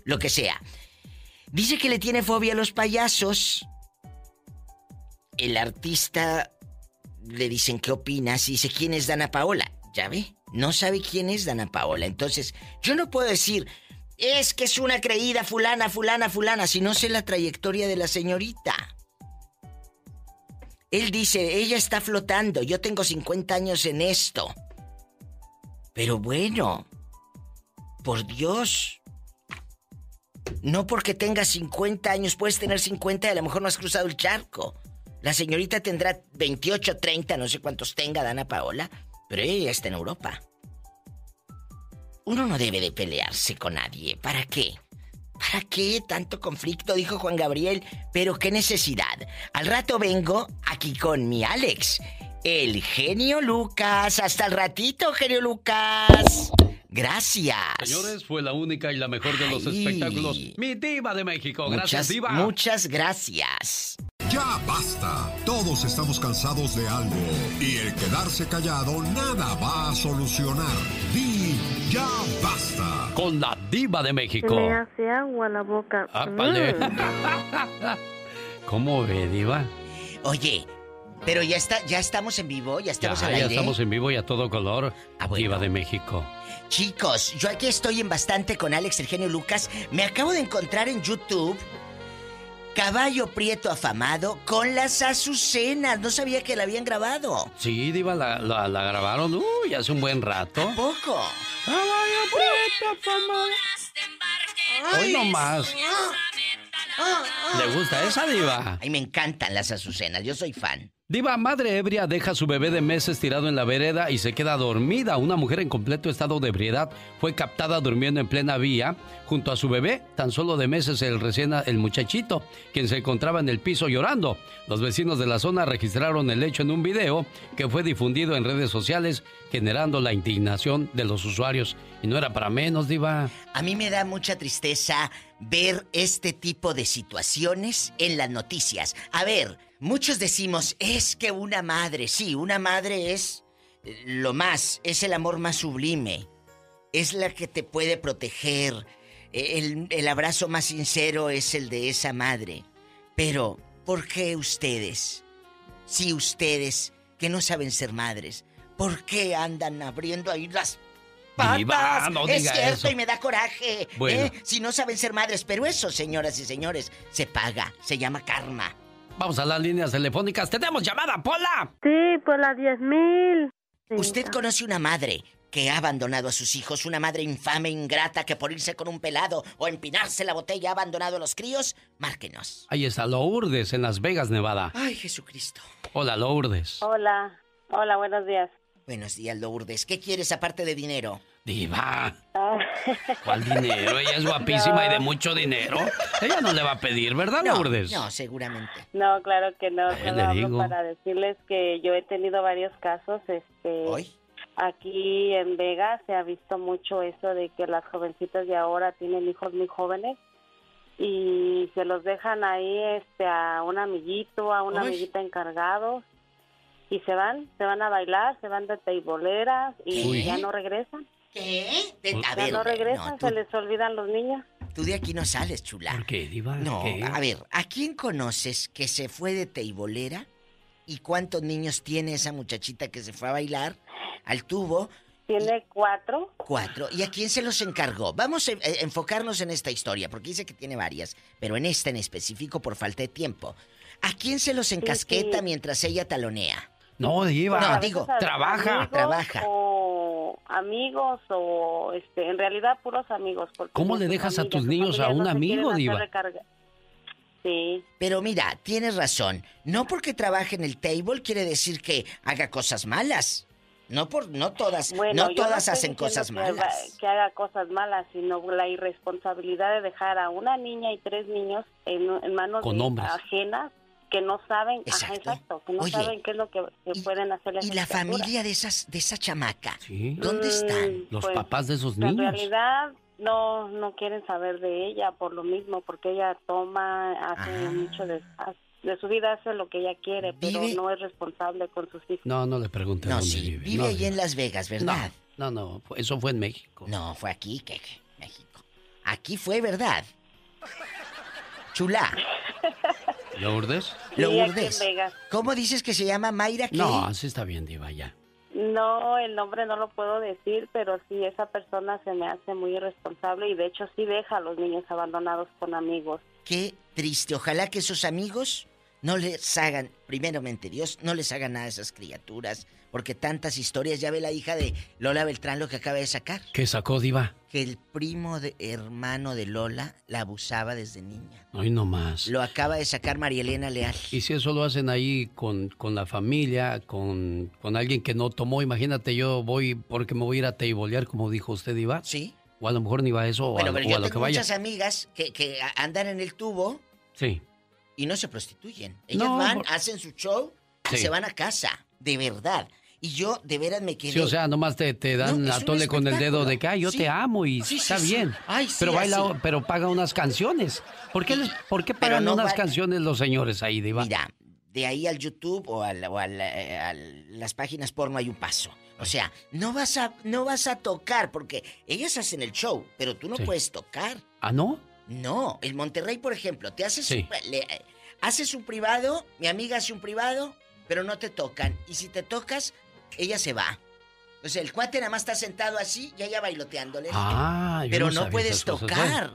lo que sea. Dice que le tiene fobia a los payasos. El artista le dicen qué opinas y dice quién es Dana Paola. Ya ve, no sabe quién es Dana Paola. Entonces, yo no puedo decir, es que es una creída fulana, fulana, fulana, si no sé la trayectoria de la señorita. Él dice, ella está flotando, yo tengo 50 años en esto. Pero bueno, por Dios. No porque tengas 50 años, puedes tener 50 y a lo mejor no has cruzado el charco. La señorita tendrá 28, 30, no sé cuántos tenga Dana Paola, pero ella está en Europa. Uno no debe de pelearse con nadie. ¿Para qué? ¿Para qué tanto conflicto? Dijo Juan Gabriel. Pero qué necesidad. Al rato vengo aquí con mi Alex, el genio Lucas. Hasta el ratito, genio Lucas. Gracias. Señores, fue la única y la mejor de los espectáculos. Mi diva de México. Gracias, diva. Muchas gracias. Ya basta. Todos estamos cansados de algo. Y el quedarse callado nada va a solucionar. Di ya basta. Con la diva de México. Me hace agua la boca. Mm. [LAUGHS] ¿Cómo ve, diva? Oye, pero ya está, ya estamos en vivo, ya estamos ya, al aire. Ya estamos en vivo y a todo color. Ah, bueno. Diva de México. Chicos, yo aquí estoy en bastante con Alex el genio Lucas. Me acabo de encontrar en YouTube Caballo Prieto afamado con las azucenas. No sabía que la habían grabado. Sí, Diva, la, la, la grabaron uy, hace un buen rato. ¿A poco? Caballo Prieto afamado. Hoy no más. ¿Le gusta esa, Diva? Ay, me encantan las azucenas. Yo soy fan. Diva, madre ebria deja a su bebé de meses tirado en la vereda y se queda dormida. Una mujer en completo estado de ebriedad fue captada durmiendo en plena vía junto a su bebé, tan solo de meses el recién el muchachito, quien se encontraba en el piso llorando. Los vecinos de la zona registraron el hecho en un video que fue difundido en redes sociales, generando la indignación de los usuarios. Y no era para menos, Diva. A mí me da mucha tristeza ver este tipo de situaciones en las noticias. A ver, muchos decimos, es que una madre, sí, una madre es lo más, es el amor más sublime, es la que te puede proteger, el, el, abrazo más sincero es el de esa madre. Pero, ¿por qué ustedes, si ustedes que no saben ser madres, ¿por qué andan abriendo ahí las patas? Diva, no es diga cierto eso. y me da coraje. Bueno. ¿eh? Si no saben ser madres, pero eso, señoras y señores, se paga, se llama karma. Vamos a las líneas telefónicas. ¡Tenemos llamada, Pola! Sí, por las 10 mil. ¿Usted conoce una madre que ha abandonado a sus hijos, una madre infame, ingrata, que por irse con un pelado o empinarse la botella ha abandonado a los críos? Márquenos. Ahí está Lourdes, en Las Vegas, Nevada. Ay, Jesucristo. Hola, Lourdes. Hola, hola, buenos días. Buenos días, Lourdes. ¿Qué quieres aparte de dinero? Diva. Ah. ¿Cuál dinero? Ella es guapísima No. y de mucho dinero. Ella no le va a pedir, ¿verdad, No, Lourdes? no, seguramente. No, claro que no. Solo le hablo digo. para decirles que yo he tenido varios casos, este, aquí en Vegas se ha visto mucho eso de que las jovencitas de ahora tienen hijos muy jóvenes y se los dejan ahí, este, a un amiguito, a una Uy. amiguita encargado y se van, se van a bailar, se van de teiboleras y ¿Qué? ya no regresan. ¿Qué? Te- a Ya ver, no regresan, no, tú, se les olvidan los niños. tú de aquí no sales, chula. ¿Por qué, Diva? No, ¿Qué? a ver, ¿a quién conoces que se fue de teibolera? ¿Y cuántos niños tiene esa muchachita que se fue a bailar al tubo? Tiene cuatro. Cuatro. ¿Y a quién se los encargó? Vamos a eh, enfocarnos en esta historia, porque dice que tiene varias, pero en esta en específico por falta de tiempo. ¿A quién se los encasqueta sí. mientras ella talonea? No, Diva. No, digo, trabaja, amigos trabaja. O amigos o este, en realidad puros amigos. porque ¿Cómo le dejas a tus niños a un no amigo, Diva? de carga. Sí. Pero mira, tienes razón. No porque trabaje en el table quiere decir que haga cosas malas. No por, no todas, Bueno, no todas estoy hacen cosas que malas. Que haga cosas malas, sino la irresponsabilidad de dejar a una niña y tres niños en, en manos Con de ajenas que no saben, ajá, Exacto. que no Oye, saben qué es lo que, que pueden hacer Y la familia de esas, de esa chamaca, Sí. ¿dónde están? Los pues, papás de esos En niños. realidad no no quieren saber de ella por lo mismo, porque ella toma, hace Ah. mucho de, de su vida hace lo que ella quiere, pero no es responsable con sus hijos. No, no le pregunte no, dónde sí, vive. Vive allí en Las Vegas, ¿verdad? No, no, eso fue en México. No, fue aquí, que México. Aquí fue, ¿verdad? Chula. ¿Lourdes? Lourdes. ¿Cómo dices que se llama Mayra? ¿qué? No, así está bien, Diva, ya. No, el nombre no lo puedo decir, pero sí, esa persona se me hace muy irresponsable y de hecho sí deja a los niños abandonados con amigos. Qué triste. Ojalá que esos amigos no les hagan, primeramente Dios, no les hagan nada a esas criaturas, porque tantas historias, ya ve la hija de Lola Beltrán lo que acaba de sacar. ¿Qué sacó, Diva? Que el primo de, hermano de Lola la abusaba desde niña. Ay, no más. Lo acaba de sacar María Elena Leal. Y si eso lo hacen ahí con, con la familia, con, con alguien que no tomó, imagínate, yo voy porque me voy a ir a teibolear, como dijo usted, Diva. Sí. O a lo mejor ni va a eso, o a, pero o yo a lo tengo que vaya. muchas amigas que, que andan en el tubo Sí. y no se prostituyen. Ellas No, van, por- hacen su show y Sí. se van a casa, de verdad. Y yo de veras me quedé. Sí, o sea, nomás te, te dan No, la tole con el dedo de que, ay, yo Sí. te amo y Sí, está sí. bien. Ay, sí, pero baila, así. pero paga unas canciones. ¿Por qué, les- por qué Pero pagan no unas va- canciones los señores ahí, Diva? Mira, de ahí al YouTube o, al- o al, eh, a las páginas porno hay un paso. O sea, no vas a, no vas a tocar porque ellos hacen el show, pero tú no puedes tocar. ¿Ah, no? No, el Monterrey, por ejemplo, te haces, un, le- eh, haces un privado, mi amiga hace un privado, pero no te tocan. Y si te tocas, ella se va. O sea, el cuate nada más está sentado así y ella bailoteándole. Ah, yo pero no no, puedes tocar.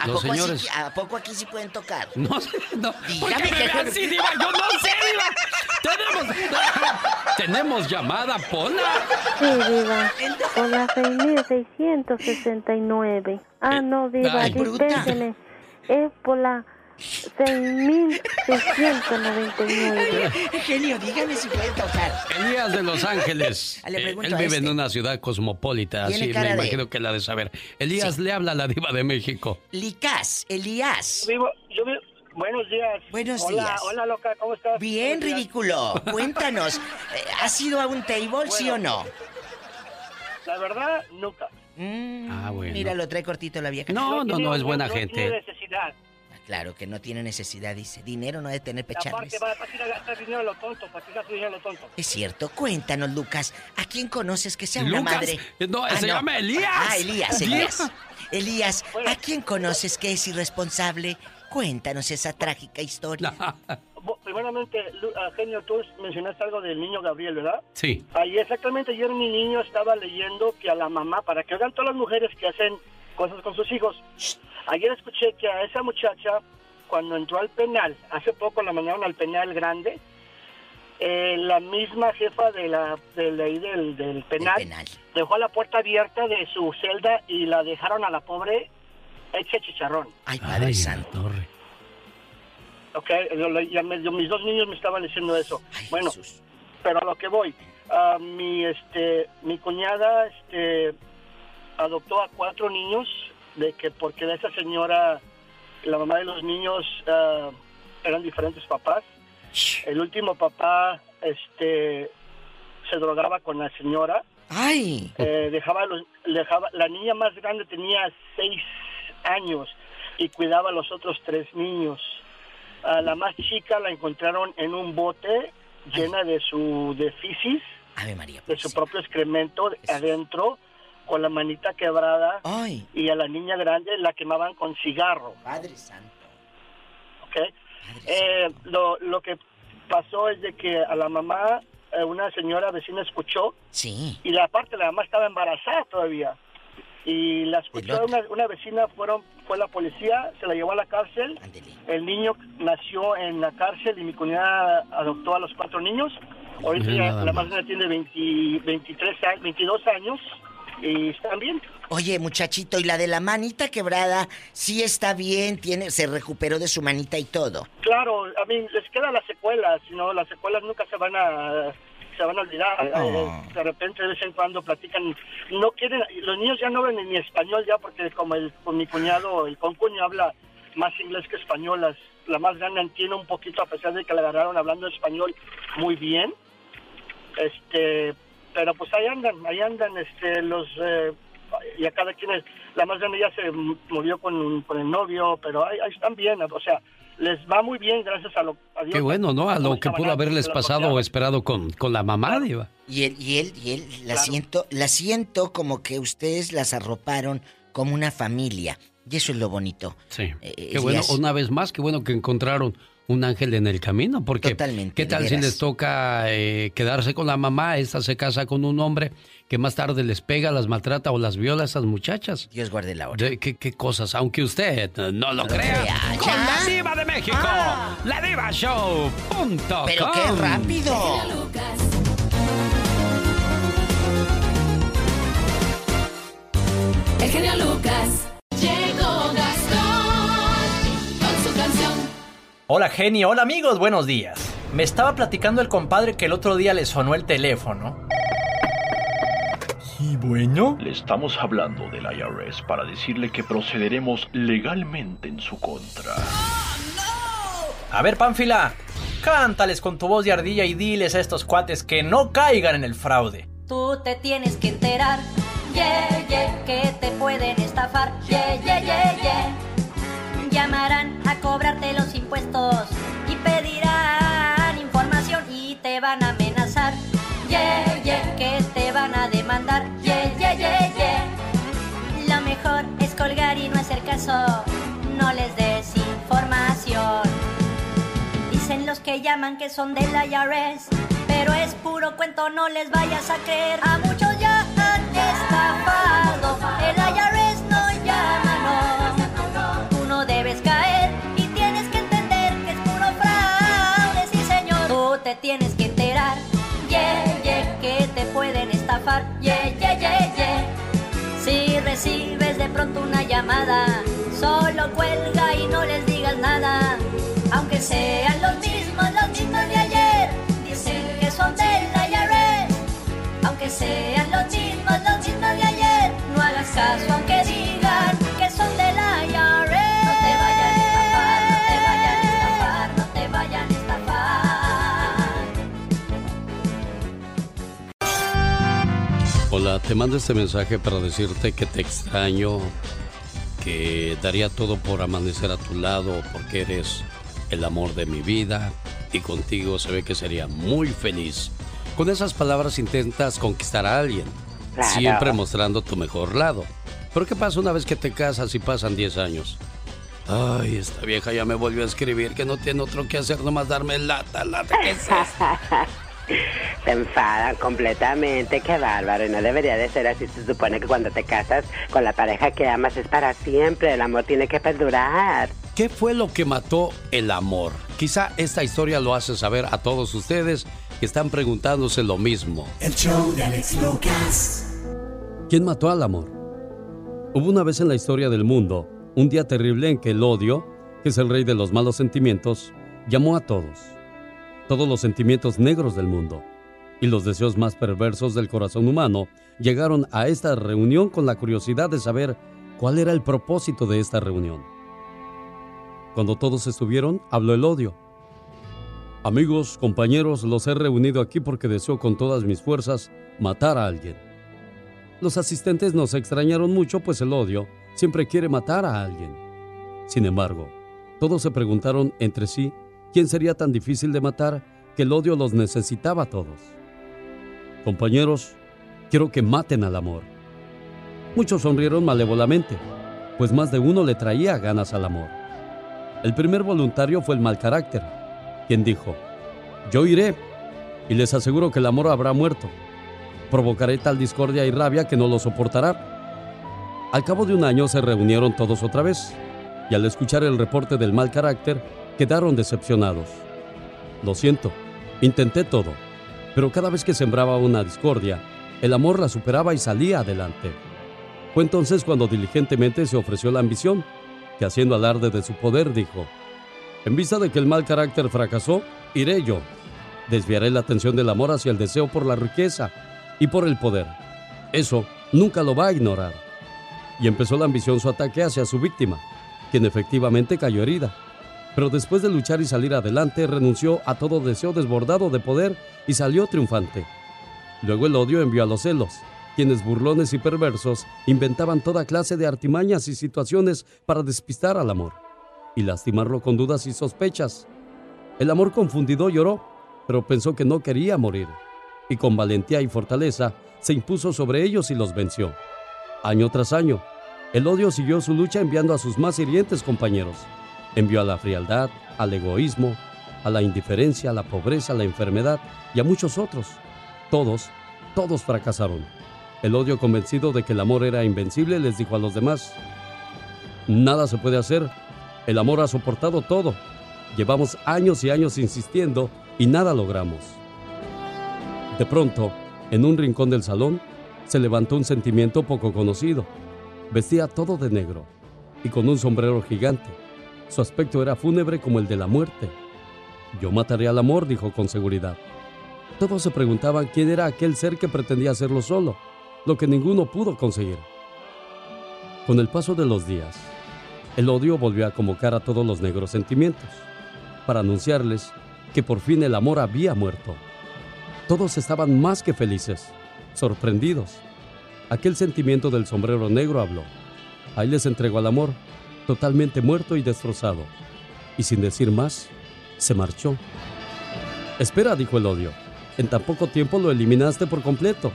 ¿A, los poco señores- así- ¿A poco aquí sí pueden tocar? No sé, no. ¿Por Dígame que- así, Diva? Yo no sé, Diva. Tenemos, [LAUGHS] tenemos llamada, Pola. Sí, Diva. Con la 6669. Ah, no, Diva, ay, bruta. dispénseme. Es por la 6699. Genio, dígame si pueden tocar. Elías de Los Ángeles. [LAUGHS] Ah, le Eh, él vive en este. una ciudad cosmopolita, Tiene así cara me de- imagino que la de saber. Elías le habla a la diva de México. Licas, Elías. Vivo, yo vivo- buenos días. Buenos hola, días. Hola, loca, ¿cómo estás? Bien, Buenos días. ridículo. Cuéntanos, eh, ¿has ido a un table, sí o no? La verdad, nunca. Ah, bueno. Mira, lo trae cortito la vieja. No, no, no, es buena no gente. tiene necesidad. Claro que no tiene necesidad, dice. Dinero no debe tener pecharles. Aparte, va, vas a ir a gastar dinero a lo tonto, para que gastes dinero a lo tonto. Es cierto, cuéntanos, Lucas. ¿A quién conoces que sea una Lucas. madre? No, se llama Elías. Ah, Elías, Elías. Elías, ¿a quién conoces que es irresponsable? Cuéntanos esa trágica historia. [LAUGHS] Primeramente, ah, Genio, tú mencionaste algo del niño Gabriel, ¿verdad? Sí. Ahí exactamente ayer mi niño estaba leyendo que a la mamá, para que hagan todas las mujeres que hacen cosas con sus hijos, ayer escuché que a esa muchacha, cuando entró al penal, hace poco la mandaron al penal grande, eh, la misma jefa de la, de la- del, del penal, dejó la puerta abierta de su celda y la dejaron a la pobre hecha chicharrón. Ay, Padre Santo. Ok, yo le- ya me- yo- mis dos niños me estaban diciendo eso. bueno, pero a lo que voy, ah, mi este, mi cuñada este, adoptó a cuatro niños de que porque de esa señora, la mamá de los niños ah, eran diferentes papás. El último papá, este, se drogaba con la señora. Ay. Eh, dejaba, los, dejaba, la niña más grande tenía seis años y cuidaba a los otros tres niños. A la más chica la encontraron en un bote llena de su de fisis, Ave María. de su propio excremento adentro, con la manita quebrada. Y a la niña grande la quemaban con cigarro. Padre Santo. ¿ok? Eh, lo, lo que pasó es de que a la mamá, eh, una señora vecina escuchó. Sí. Y la parte, la mamá estaba embarazada todavía. Y la escuchó una, una vecina, fueron, fue la policía, se la llevó a la cárcel. El niño nació en la cárcel y mi cuñada adoptó a los cuatro niños. Ahorita la más. tiene 20 23 años, 22 años y están bien. Oye, muchachito, ¿y la de la manita quebrada sí está bien? tiene Se recuperó de su manita y todo. Claro, a mí les quedan las secuelas, no, las secuelas nunca se van a se van a olvidar. Oh. De repente de vez en cuando platican, no quieren, los niños ya no ven ni español ya porque como el con mi cuñado, el concuño habla más inglés que español, las, la más grande entiende un poquito a pesar de que la agarraron hablando español muy bien. Este, pero pues ahí andan, ahí andan este los eh, y a cada quien es- la más grande ya se murió con, con el novio, pero ahí, están bien, o sea, les va muy bien gracias a lo a Qué bueno, ¿no? A lo que pudo haberles pasado o esperado con, con la mamá, Diva. Y él, y él, y él, la siento, la siento como que ustedes las arroparon como una familia. Y eso es lo bonito. Sí. Eh, qué bueno, una vez más, qué bueno que encontraron un ángel en el camino, porque ¿qué tal si les toca eh, quedarse con la mamá? Esta se casa con un hombre que más tarde les pega, las maltrata o las viola a esas muchachas. Dios guarde la hora. ¿Qué, qué cosas? Aunque usted no lo, crea. Con la diva de México, ah. la diva show. Pero qué rápido. El genio Lucas. Hola genio, hola amigos, buenos días. Me estaba platicando el compadre que el otro día le sonó el teléfono. Y bueno, le estamos hablando del IRS para decirle que procederemos legalmente en su contra. A ver, Pánfila, cántales con tu voz de ardilla y diles a estos cuates que no caigan en el fraude. Tú te tienes que enterar yeah, yeah, que te pueden estafar, yeah, yeah, yeah, yeah. Llamarán a cobrarte los impuestos y pedirán información y te van a amenazar, yeah, yeah, que te van a demandar, yeah, yeah, yeah, yeah. Lo mejor es colgar y no hacer caso, no les des información. Dicen los que llaman que son del IRS, pero es puro cuento, no les vayas a creer. A muchos ya estafado. El yeah, yeah, yeah, yeah. Si recibes de pronto una llamada, solo cuelga y no les digas nada. Aunque sean los mismos, Hola, te mando este mensaje para decirte que te extraño, que daría todo por amanecer a tu lado porque eres el amor de mi vida y contigo se ve que sería muy feliz. Con esas palabras intentas conquistar a alguien Siempre mostrando tu mejor lado. Pero ¿qué pasa una vez que te casas y pasan 10 años? Ay, esta vieja ya me volvió a escribir que no tiene otro que hacer nomás darme lata, lata. ¿Qué es [LAUGHS] [LAUGHS] Se enfadan completamente, qué bárbaro. Y no debería de ser así. Se supone que cuando te casas con la pareja que amas es para siempre. El amor tiene que perdurar. ¿Qué fue lo que mató el amor? Quizá esta historia lo hace saber a todos ustedes que están preguntándose lo mismo. El show de Alex Lucas. ¿Quién mató al amor? Hubo una vez en la historia del mundo un día terrible en que el odio, que es el rey de los malos sentimientos, llamó a todos, todos los sentimientos negros del mundo y los deseos más perversos del corazón humano llegaron a esta reunión con la curiosidad de saber cuál era el propósito de esta reunión. Cuando todos estuvieron, habló el odio. Amigos, compañeros, los he reunido aquí porque deseo con todas mis fuerzas matar a alguien. Los asistentes nos extrañaron mucho, pues el odio siempre quiere matar a alguien. Sin embargo, todos se preguntaron entre sí quién sería tan difícil de matar que el odio los necesitaba a todos. Compañeros, quiero que maten al amor. Muchos sonrieron malévolamente, pues más de uno le traía ganas al amor. El primer voluntario fue el mal carácter, quien dijo, yo iré y les aseguro que el amor habrá muerto provocaré tal discordia y rabia que no lo soportará. Al cabo de un año se reunieron todos otra vez y al escuchar el reporte del mal carácter quedaron decepcionados. Lo siento, intenté todo, pero cada vez que sembraba una discordia, el amor la superaba y salía adelante. Fue entonces cuando diligentemente se ofreció la ambición, que haciendo alarde de su poder dijo, en vista de que el mal carácter fracasó, iré yo. Desviaré la atención del amor hacia el deseo por la riqueza y por el poder. Eso nunca lo va a ignorar. Y empezó la ambición su ataque hacia su víctima, quien efectivamente cayó herida. Pero después de luchar y salir adelante, renunció a todo deseo desbordado de poder y salió triunfante. Luego el odio envió a los celos, quienes burlones y perversos inventaban toda clase de artimañas y situaciones para despistar al amor y lastimarlo con dudas y sospechas. El amor confundido lloró, pero pensó que no quería morir, y con valentía y fortaleza se impuso sobre ellos y los venció. Año tras año, el odio siguió su lucha enviando a sus más hirientes compañeros. Envió a la frialdad, al egoísmo, a la indiferencia, a la pobreza, a la enfermedad y a muchos otros. Todos, todos fracasaron. El odio convencido de que el amor era invencible les dijo a los demás, nada se puede hacer, el amor ha soportado todo, llevamos años y años insistiendo y nada logramos. De pronto, en un rincón del salón, se levantó un sentimiento poco conocido. Vestía todo de negro y con un sombrero gigante. Su aspecto era fúnebre como el de la muerte. Yo mataré al amor, dijo con seguridad. Todos se preguntaban quién era aquel ser que pretendía hacerlo solo lo que ninguno pudo conseguir. Con el paso de los días, el odio volvió a convocar a todos los negros sentimientos, para anunciarles que por fin el amor había muerto. Todos estaban más que felices, sorprendidos. Aquel sentimiento del sombrero negro habló. Ahí les entregó al amor, totalmente muerto y destrozado. Y sin decir más, se marchó. Espera, dijo el odio. En tan poco tiempo lo eliminaste por completo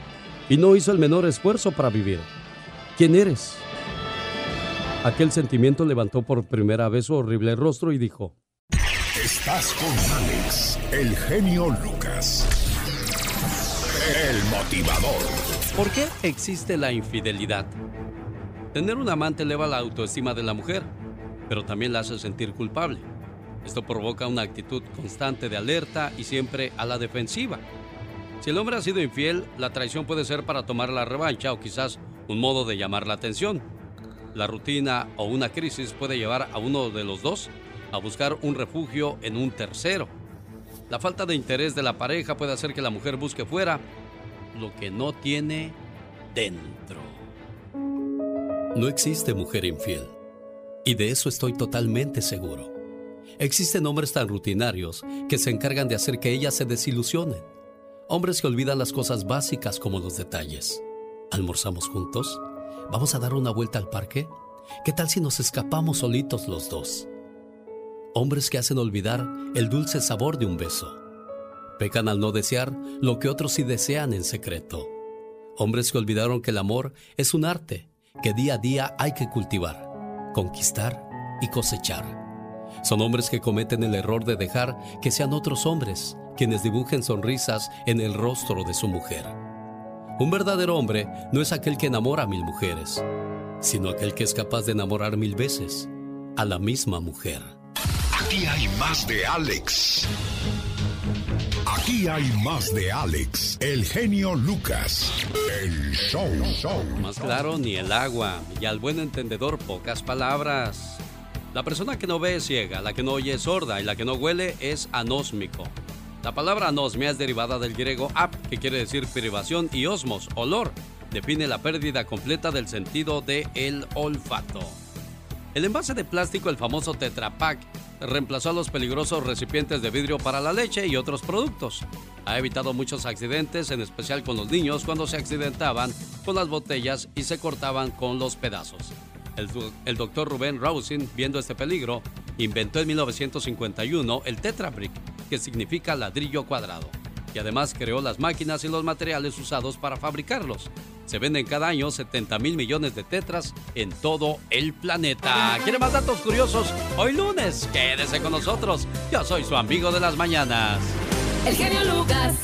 y no hizo el menor esfuerzo para vivir. ¿Quién eres? Aquel sentimiento levantó por primera vez su horrible rostro y dijo, Estás con Alex, el genio Lucas, el motivador. ¿Por qué existe la infidelidad? Tener un amante eleva la autoestima de la mujer, pero también la hace sentir culpable. Esto provoca una actitud constante de alerta y siempre a la defensiva. Si el hombre ha sido infiel, la traición puede ser para tomar la revancha o quizás un modo de llamar la atención. La rutina o una crisis puede llevar a uno de los dos a buscar un refugio en un tercero. La falta de interés de la pareja puede hacer que la mujer busque fuera lo que no tiene dentro. No existe mujer infiel. Y de eso estoy totalmente seguro. Existen hombres tan rutinarios que se encargan de hacer que ellas se desilusionen Hombres que olvidan las cosas básicas como los detalles. ¿Almorzamos juntos? ¿Vamos a dar una vuelta al parque? ¿Qué tal si nos escapamos solitos los dos? Hombres que hacen olvidar el dulce sabor de un beso. Pecan al no desear lo que otros sí desean en secreto. Hombres que olvidaron que el amor es un arte que día a día hay que cultivar, conquistar y cosechar. Son hombres que cometen el error de dejar que sean otros hombres quienes dibujen sonrisas en el rostro de su mujer. Un verdadero hombre no es aquel que enamora a mil mujeres, sino aquel que es capaz de enamorar mil veces a la misma mujer. Aquí hay más de Alex. Aquí hay más de Alex, el genio Lucas, el show. show. Más claro ni el agua, y al buen entendedor pocas palabras. La persona que no ve es ciega, la que no oye es sorda y la que no huele es anósmico. La palabra anosmia es derivada del griego ap, que quiere decir privación, y osmos, olor, define la pérdida completa del sentido del el olfato. El envase de plástico, el famoso Tetra Pak, reemplazó los peligrosos recipientes de vidrio para la leche y otros productos. Ha evitado muchos accidentes, en especial con los niños cuando se accidentaban con las botellas y se cortaban con los pedazos. El, doctor Rubén Rousin, viendo este peligro, inventó en 1951 el Tetra Brick, que significa ladrillo cuadrado, y además creó las máquinas y los materiales usados para fabricarlos. Se venden cada año 70 mil millones de tetras en todo el planeta. ¿Quiere más datos curiosos? Hoy lunes, quédese con nosotros. Yo soy su amigo de las mañanas. El genio Lucas.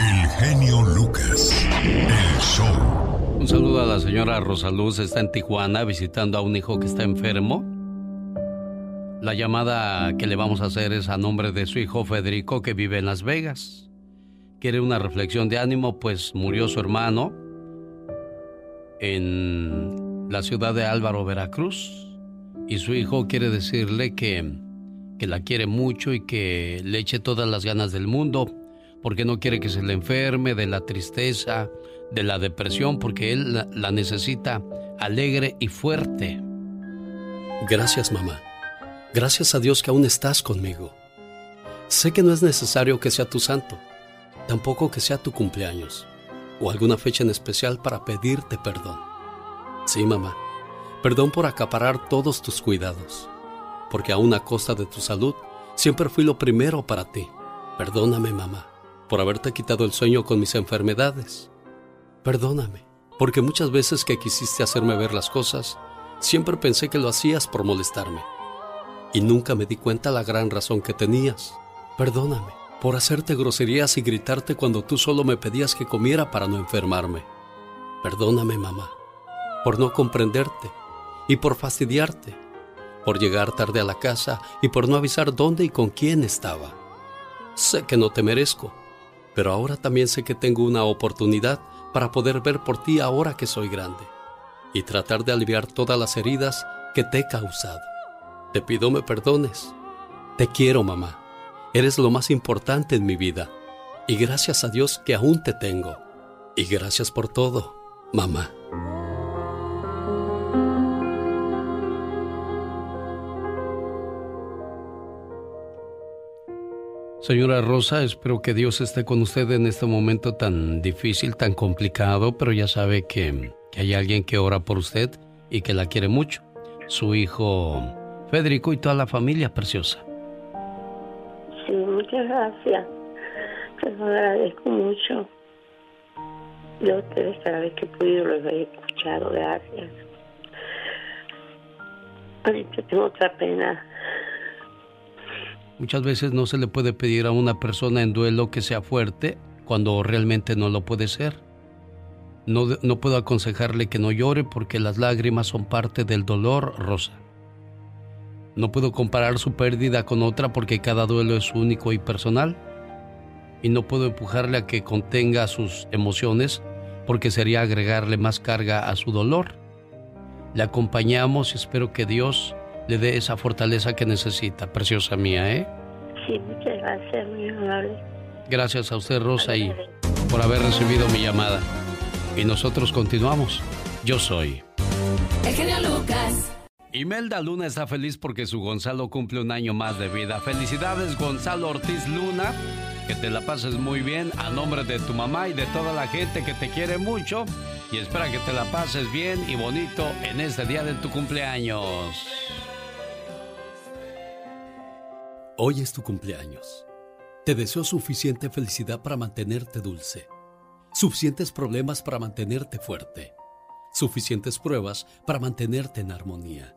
El genio Lucas. El show. Un saludo a la señora Rosaluz. Está en Tijuana visitando a un hijo que está enfermo la llamada que le vamos a hacer es a nombre de su hijo Federico que vive en Las Vegas. Quiere una reflexión de ánimo, pues murió su hermano en la ciudad de Álvaro, Veracruz. Y su hijo quiere decirle que, que la quiere mucho y que le eche todas las ganas del mundo, porque no quiere que se le enferme de la tristeza, de la depresión, porque él la, la necesita alegre y fuerte. Gracias, mamá. Gracias a Dios que aún estás conmigo. Sé que no es necesario que sea tu santo, tampoco que sea tu cumpleaños. o alguna fecha en especial para pedirte perdón. Sí, mamá. Perdón por acaparar todos tus cuidados. Porque aún a costa de tu salud, siempre fui lo primero para ti. Perdóname, mamá, por haberte quitado el sueño con mis enfermedades. Perdóname, porque muchas veces que quisiste hacerme ver las cosas, siempre pensé que lo hacías por molestarme. Y nunca me di cuenta la gran razón que tenías. Perdóname por hacerte groserías y gritarte cuando tú solo me pedías que comiera para no enfermarme. Perdóname, mamá, por no comprenderte y por fastidiarte, por llegar tarde a la casa y por no avisar dónde y con quién estaba. Sé que no te merezco, pero ahora también sé que tengo una oportunidad para poder ver por ti ahora que soy grande y tratar de aliviar todas las heridas que te he causado. Te pido me perdones. Te quiero, mamá. Eres lo más importante en mi vida. Y gracias a Dios que aún te tengo. Y gracias por todo, mamá. Señora Rosa, espero que Dios esté con usted en este momento tan difícil, tan complicado, pero ya sabe que, hay alguien que ora por usted y que la quiere mucho. Su hijo Federico y toda la familia preciosa. Sí, muchas gracias. Te lo agradezco mucho. Yo ustedes cada vez que he podido los he escuchado. Gracias. Ahorita tengo otra pena Muchas veces no se le puede pedir a una persona en duelo que sea fuerte cuando realmente no lo puede ser. No, no puedo aconsejarle que no llore porque las lágrimas son parte del dolor, Rosa. No puedo comparar su pérdida con otra porque cada duelo es único y personal. Y no puedo empujarle a que contenga sus emociones porque sería agregarle más carga a su dolor. Le acompañamos y espero que Dios le dé esa fortaleza que necesita, preciosa mía, ¿eh? Sí, muchas gracias, muy amable. Gracias a usted, Rosa, y por haber recibido mi llamada. Y nosotros continuamos. Yo soy. El genio Lucas. Imelda Luna está feliz porque su Gonzalo cumple un año más de vida. Felicidades, Gonzalo Ortiz Luna. Que te la pases muy bien a nombre de tu mamá y de toda la gente que te quiere mucho. Y espera que te la pases bien y bonito en este día de tu cumpleaños. Hoy es tu cumpleaños. Te deseo suficiente felicidad para mantenerte dulce, suficientes problemas para mantenerte fuerte, suficientes pruebas para mantenerte en armonía,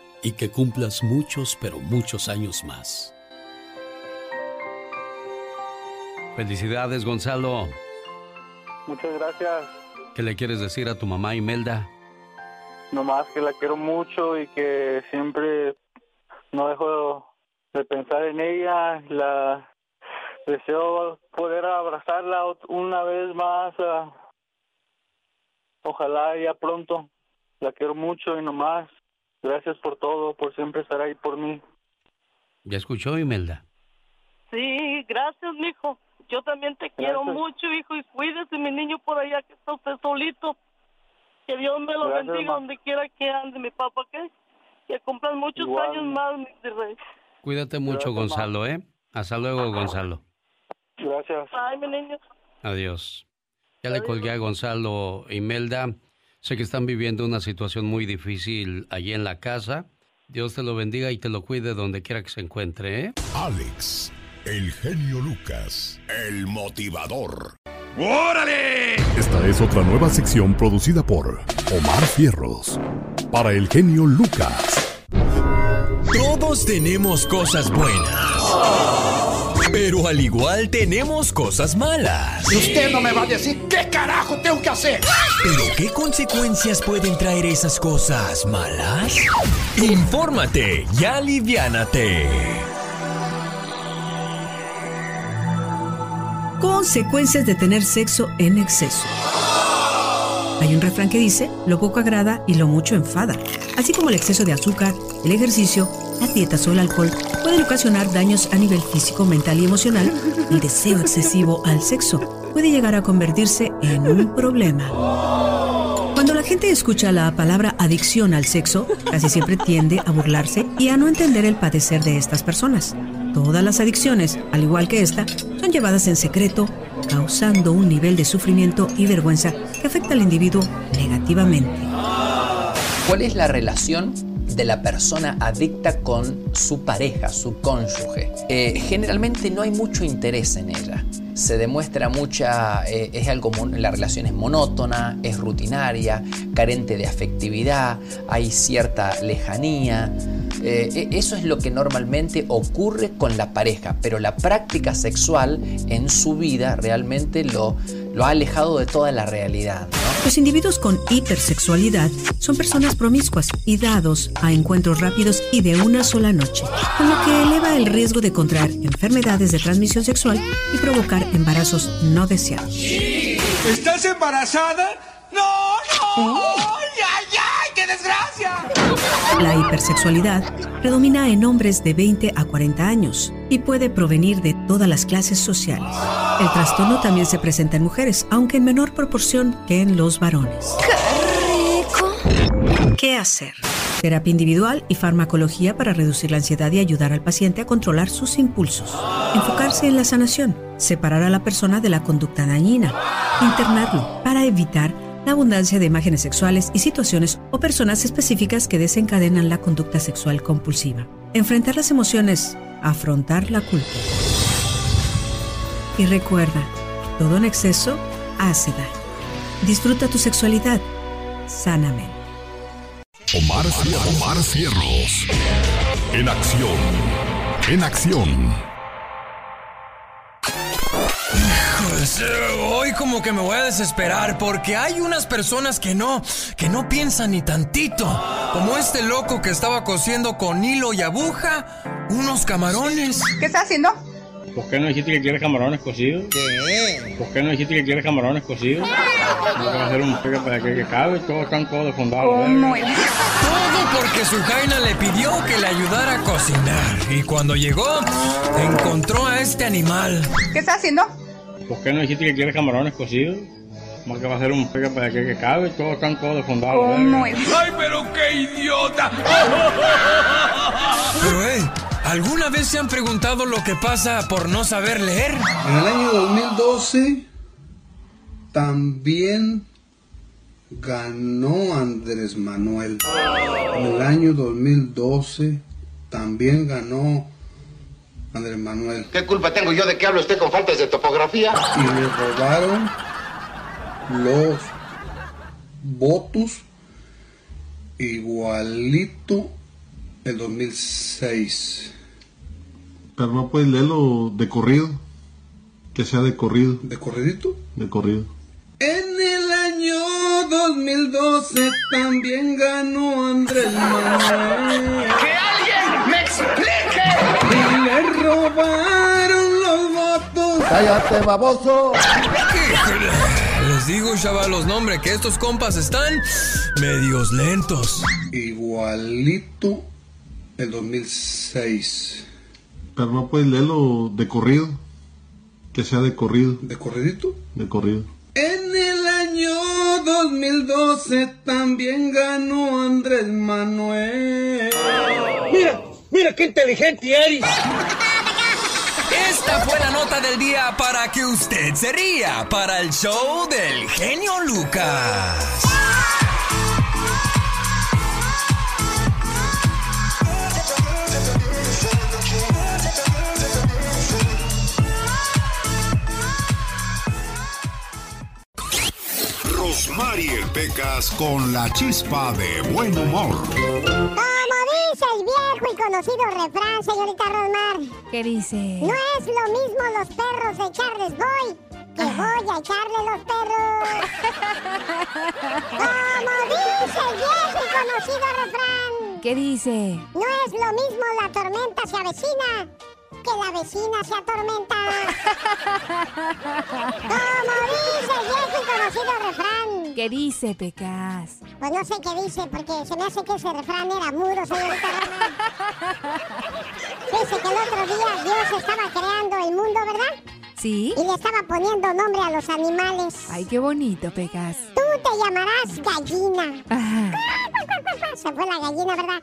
y que cumplas muchos, pero muchos años más. Felicidades, Gonzalo. Muchas gracias. ¿Qué le quieres decir a tu mamá Imelda? más que la quiero mucho y que siempre no dejo de pensar en ella, la deseo poder abrazarla una vez más. Ah, ojalá ya pronto. La quiero mucho y nomás. Gracias por todo, por siempre estar ahí por mí. ¿Ya escuchó, Imelda? Sí, gracias, mijo. Yo también te quiero mucho, hijo, y cuídese, mi niño, por allá que está usted solito. Que Dios me lo bendiga donde quiera que ande, mi papá, que, que cumplan muchos años más, mi rey. Cuídate mucho, Gonzalo, ¿eh? Hasta luego, Gonzalo. Gracias. Ay, mi niño. Adiós. Ya le colgué a Gonzalo y Melda. Sé que están viviendo una situación muy difícil allí en la casa. Dios te lo bendiga y te lo cuide donde quiera que se encuentre, ¿eh? Alex, el genio Lucas, el motivador. ¡Órale! Esta es otra nueva sección producida por Omar Fierros. Para el genio Lucas. Todos tenemos cosas buenas. Pero al igual tenemos cosas malas. Y usted no me va a decir qué carajo tengo que hacer. Pero ¿qué consecuencias pueden traer esas cosas malas? Infórmate y aliviánate. Consecuencias de tener sexo en exceso. Hay un refrán que dice, lo poco agrada y lo mucho enfada. Así como el exceso de azúcar, el ejercicio, las dietas o el alcohol pueden ocasionar daños a nivel físico, mental y emocional, el deseo excesivo al sexo puede llegar a convertirse en un problema. Cuando la gente escucha la palabra adicción al sexo, casi siempre tiende a burlarse y a no entender el padecer de estas personas. Todas las adicciones, al igual que esta, son llevadas en secreto, causando un nivel de sufrimiento y vergüenza que afecta al individuo negativamente. ¿Cuál es la relación de la persona adicta con su pareja, su cónyuge? Eh, generalmente no hay mucho interés en ella. Se demuestra mucha, eh, es algo, la relación es monótona, es rutinaria, carente de afectividad, hay cierta lejanía. Eh, e- eso es lo que normalmente ocurre con la pareja, pero la práctica sexual en su vida realmente lo, lo ha alejado de toda la realidad. ¿no? Los individuos con hipersexualidad son personas promiscuas y dados a encuentros rápidos y de una sola noche, con lo que eleva el riesgo de contraer enfermedades de transmisión sexual y provocar embarazos no deseados. ¿Estás embarazada? ¡No, no! ¡Ay, ay, ay! ¡Qué desgracia! La hipersexualidad predomina en hombres de 20 a 40 años y puede provenir de todas las clases sociales. El trastorno también se presenta en mujeres, aunque en menor proporción que en los varones. ¿Qué hacer? Terapia individual y farmacología para reducir la ansiedad y ayudar al paciente a controlar sus impulsos. Enfocarse en la sanación. Separar a la persona de la conducta dañina. Internarlo para evitar la abundancia de imágenes sexuales y situaciones o personas específicas que desencadenan la conducta sexual compulsiva. Enfrentar las emociones. Afrontar la culpa. Y recuerda, todo en exceso hace daño. Disfruta tu sexualidad sanamente. Omar, Omar Cierros. En acción. En acción. Eh, hoy como que me voy a desesperar porque hay unas personas que no, que no piensan ni tantito. Como este loco que estaba cosiendo con hilo y aguja unos camarones. ¿Qué está haciendo? ¿Por qué no dijiste que quieres camarones cocidos? ¿Qué? ¿Por qué no dijiste que quieres camarones cocidos? No va a hacer un pegue para que, que cabe, todos están todos defundados. ¿Cómo es? Todo porque su jaina le pidió que le ayudara a cocinar. Y cuando llegó, encontró a este animal. ¿Qué está haciendo? ¿Por qué no dijiste que quieres camarones cocidos? Más que va a hacer un pegue para que, que cabe, todos están todos defundados. ¿Cómo es? ¡Ay, pero qué idiota! [LAUGHS] Pero, hey, ¿alguna vez se han preguntado lo que pasa por no saber leer? En el año 2012 también ganó Andrés Manuel. En el año 2012 también ganó Andrés Manuel. ¿Qué culpa tengo yo de que hable usted con faltas de topografía? Y le robaron los votos igualito el 2006. Pero no puedes leerlo de corrido. Que sea de corrido. ¿De corridito? De corrido. En el año 2012 también ganó Andrés Manuel. ¡Que alguien me explique! Y le robaron los votos. ¡Cállate, baboso! Les digo, chavalos, nombre, que estos compas están medios lentos. Igualito el 2006. Pero no puedes leerlo de corrido. Que sea de corrido. ¿De corridito? De corrido. En el año 2012 también ganó Andrés Manuel. Mira, mira qué inteligente eres. Esta fue la nota del día para que usted se ría para el show del genio Lucas. Rosmarie Pecas con la chispa de buen humor. Como dice el viejo y conocido refrán, señorita Rosmar. ¿Qué dice? No es lo mismo los perros de echarles voy que voy a echarle los perros. Como dice el viejo y conocido refrán. ¿Qué dice? No es lo mismo la tormenta se avecina que la vecina se atormenta. [LAUGHS] Como dice el viejo y conocido refrán. ¿Qué dice, Pecas? Pues no sé qué dice, porque se me hace que ese refrán era mudo, señorita. [LAUGHS] Dice que el otro día Dios estaba creando el mundo, ¿verdad? ¿Sí? Y le estaba poniendo nombre a los animales. Ay, qué bonito, Pecas. Tú te llamarás gallina. Ajá. Se fue la gallina, ¿verdad?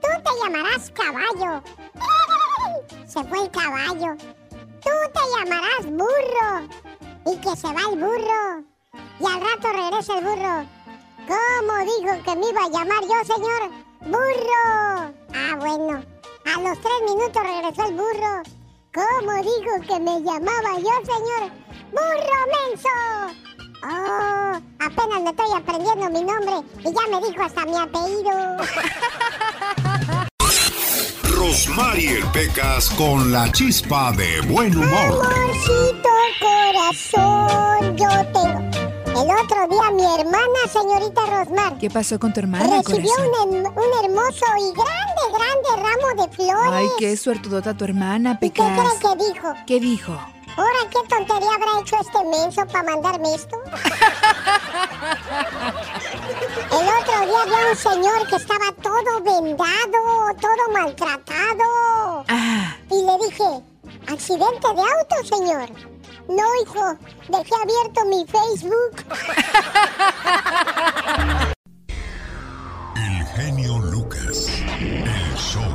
Tú te llamarás caballo. Se fue el caballo. Tú te llamarás burro. Y que se va el burro. Y al rato regresa el burro. ¿Cómo dijo que me iba a llamar yo, señor? ¡Burro! Ah, bueno. A los tres minutos regresó el burro. ¿Cómo dijo que me llamaba yo, señor? ¡Burro menso! Oh, apenas me estoy aprendiendo mi nombre y ya me dijo hasta mi apellido. [LAUGHS] Rosmarie Pecas con la chispa de buen humor. Amorcito corazón, yo tengo. El otro día mi hermana, señorita Rosmar, ¿Qué pasó con tu hermana, recibió un, hermoso y grande, grande ramo de flores. Ay, qué suertudota tu hermana, ¿Y qué Pecas. cree que dijo? ¿Qué dijo? Ahora, ¿qué tontería habrá hecho este menso para mandarme esto? [LAUGHS] El otro día había un señor que estaba todo vendado, todo maltratado. Ah. Y le dije, ¿accidente de auto, señor? No, hijo, dejé abierto mi Facebook. [LAUGHS] El genio Lucas. El show.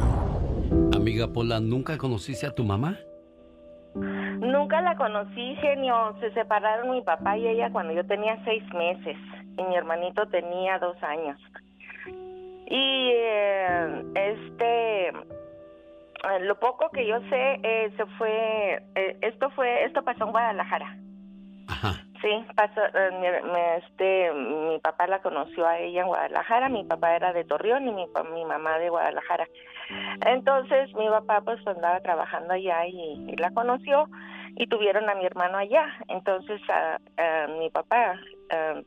Amiga Pola, ¿nunca conociste a tu mamá? Nunca la conocí, genio. Se separaron mi papá y ella cuando yo tenía seis meses y mi hermanito tenía dos años. Y eh, este, eh, lo poco que yo sé, eh, se fue, eh, esto fue, esto pasó en Guadalajara. Sí, pasó, eh, mi, este, mi papá la conoció a ella en Guadalajara, mi papá era de Torreón y mi mamá de Guadalajara. Entonces mi papá pues andaba trabajando allá y, la conoció y tuvieron a mi hermano allá. Entonces a- mi papá ah,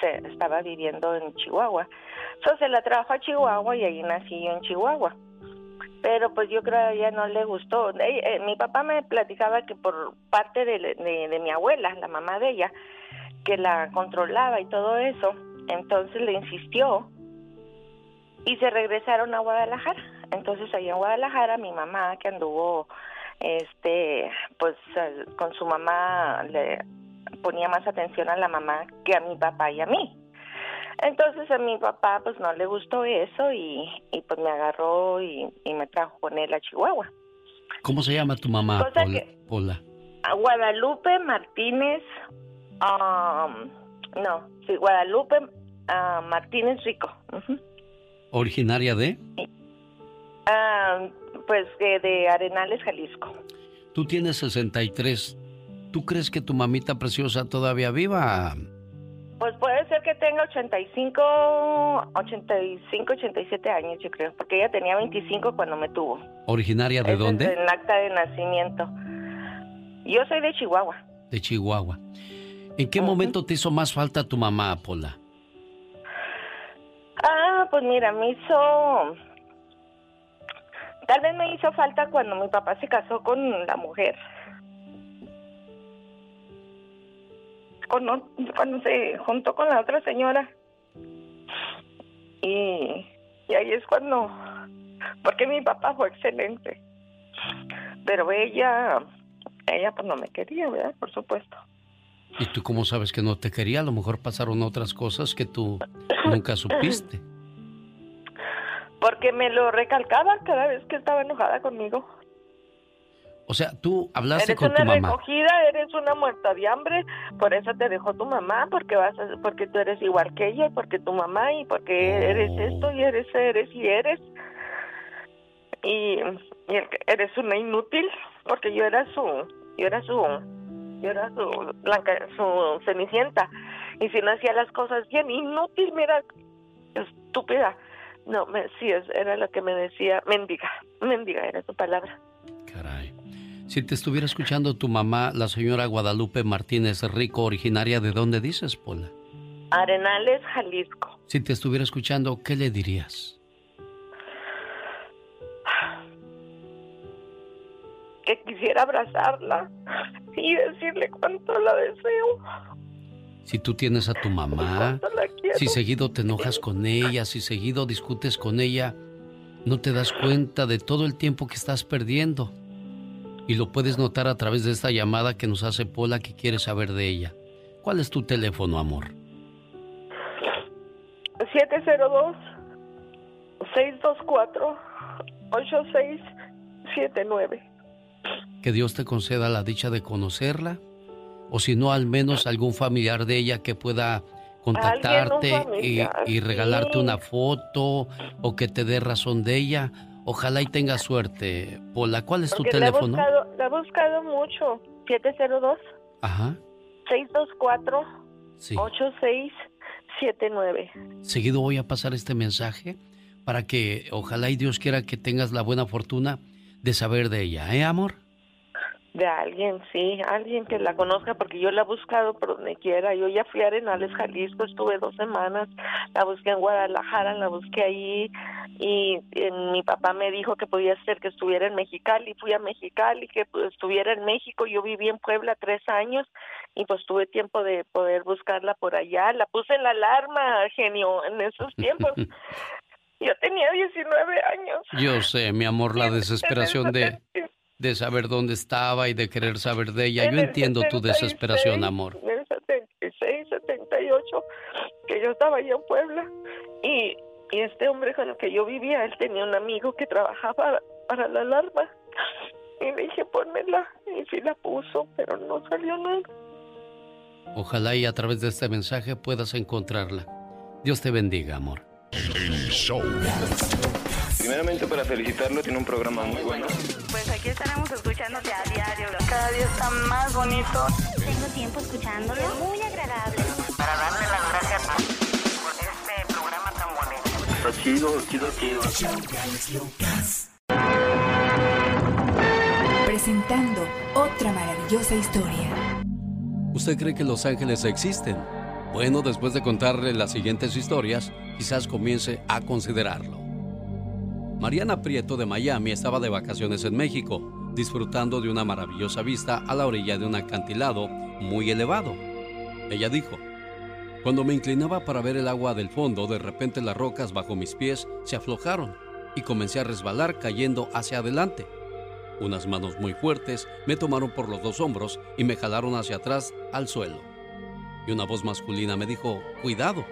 se estaba viviendo en Chihuahua. Entonces la trajo a Chihuahua y ahí nací yo en Chihuahua. Pero pues yo creo que a ella no le gustó. Eh, eh, mi papá me platicaba que por parte de- de mi abuela, la mamá de ella, que la controlaba y todo eso, entonces le insistió y se regresaron a Guadalajara. Entonces allá en Guadalajara mi mamá que anduvo este pues con su mamá le ponía más atención a la mamá que a mi papá y a mí. Entonces a mi papá pues no le gustó eso y, y pues me agarró y, y me trajo con él a Chihuahua. ¿Cómo se llama tu mamá, Cosa Pola? que- Pola? A Guadalupe Martínez, um, no, sí, Guadalupe ah, Martínez Rico. ¿Originaria de? Ah, pues de, de Arenales, Jalisco. Tú tienes 63. ¿Tú crees que tu mamita preciosa todavía viva? Pues puede ser que tenga 85, 85, 87 años, yo creo, porque ella tenía 25 cuando me tuvo. ¿Originaria de dónde? Es el acta de nacimiento. Yo soy de Chihuahua. De Chihuahua. ¿En qué momento te hizo más falta tu mamá, Pola? Ah, pues mira, me hizo... Tal vez me hizo falta cuando mi papá se casó con la mujer. Cuando, cuando se juntó con la otra señora. Y, y ahí es cuando... Porque mi papá fue excelente. Pero ella... Ella pues no me quería, ¿verdad? Por supuesto. ¿Y tú cómo sabes que no te quería? A lo mejor pasaron otras cosas que tú nunca supiste. Porque me lo recalcaba cada vez que estaba enojada conmigo. O sea, tú hablaste eres con una tu mamá. recogida, eres una muerta de hambre, por eso te dejó tu mamá, porque vas a- porque tú eres igual que ella, y porque tu mamá y porque eres esto y eres eres y eres y, y eres una inútil, porque yo era su yo era su yo era su blanca su cenicienta y si no hacía las cosas bien inútil, mira estúpida. No, me, sí, era lo que me decía, mendiga, [LAUGHS] mendiga era su palabra. Si te estuviera escuchando tu mamá, la señora Guadalupe Martínez Rico, originaria de dónde dices, Pola. Arenales, Jalisco. Si te estuviera escuchando, ¿qué le dirías? que quisiera abrazarla y decirle cuánto la deseo. Si tú tienes a tu mamá, [LAUGHS] si seguido te enojas con ella, si seguido discutes con ella, no te das cuenta de todo el tiempo que estás perdiendo. Y lo puedes notar a través de esta llamada que nos hace Pola que quiere saber de ella. ¿Cuál es tu teléfono, amor? 702 624 8679. Que Dios te conceda la dicha de conocerla o si no al menos algún familiar de ella que pueda contactarte y, regalarte una foto o que te dé razón de ella. Ojalá y tenga suerte. Pola, ¿cuál es tu teléfono? La he, buscado, la he buscado mucho. 702 Ajá. 624 8679. Seguido voy a pasar este mensaje para que ojalá y Dios quiera que tengas la buena fortuna de saber de ella, ¿eh, amor? De alguien, sí, alguien que la conozca, porque yo la he buscado por donde quiera. Yo ya fui a Arenales, Jalisco, estuve dos semanas, la busqué en Guadalajara, la busqué ahí, y, mi papá me dijo que podía ser que estuviera en Mexicali, fui a Mexicali, que pues, estuviera en México. Yo viví en Puebla tres años y pues tuve tiempo de poder buscarla por allá. La puse en la alarma, genio, en esos tiempos. [LAUGHS] Yo tenía 19 años. Yo sé, mi amor, la [LAUGHS] desesperación de, de saber dónde estaba y de querer saber de ella. Yo entiendo tu desesperación, amor. En el 76, 78, que yo estaba allá en Puebla y, y este hombre con el que yo vivía, él tenía un amigo que trabajaba para la alarma. Y le dije, pónmela. Y sí la puso, pero no salió nada. Ojalá y a través de este mensaje puedas encontrarla. Dios te bendiga, amor. El show. Primeramente para felicitarlo, tiene un programa muy bueno. Pues aquí estaremos escuchándote a diario. Cada día está más bonito. Tengo tiempo escuchándolo. Muy agradable. Para darle las gracias por este programa tan bonito. Está chido, chido, chido. Presentando otra maravillosa historia. ¿Usted cree que los ángeles existen? Bueno, después de contarle las siguientes historias, quizás comience a considerarlo. Mariana Prieto de Miami estaba de vacaciones en México, disfrutando de una maravillosa vista a la orilla de un acantilado muy elevado. Ella dijo, cuando me inclinaba para ver el agua del fondo, de repente las rocas bajo mis pies se aflojaron y comencé a resbalar cayendo hacia adelante. Unas manos muy fuertes me tomaron por los dos hombros y me jalaron hacia atrás al suelo. Y una voz masculina me dijo, cuidado.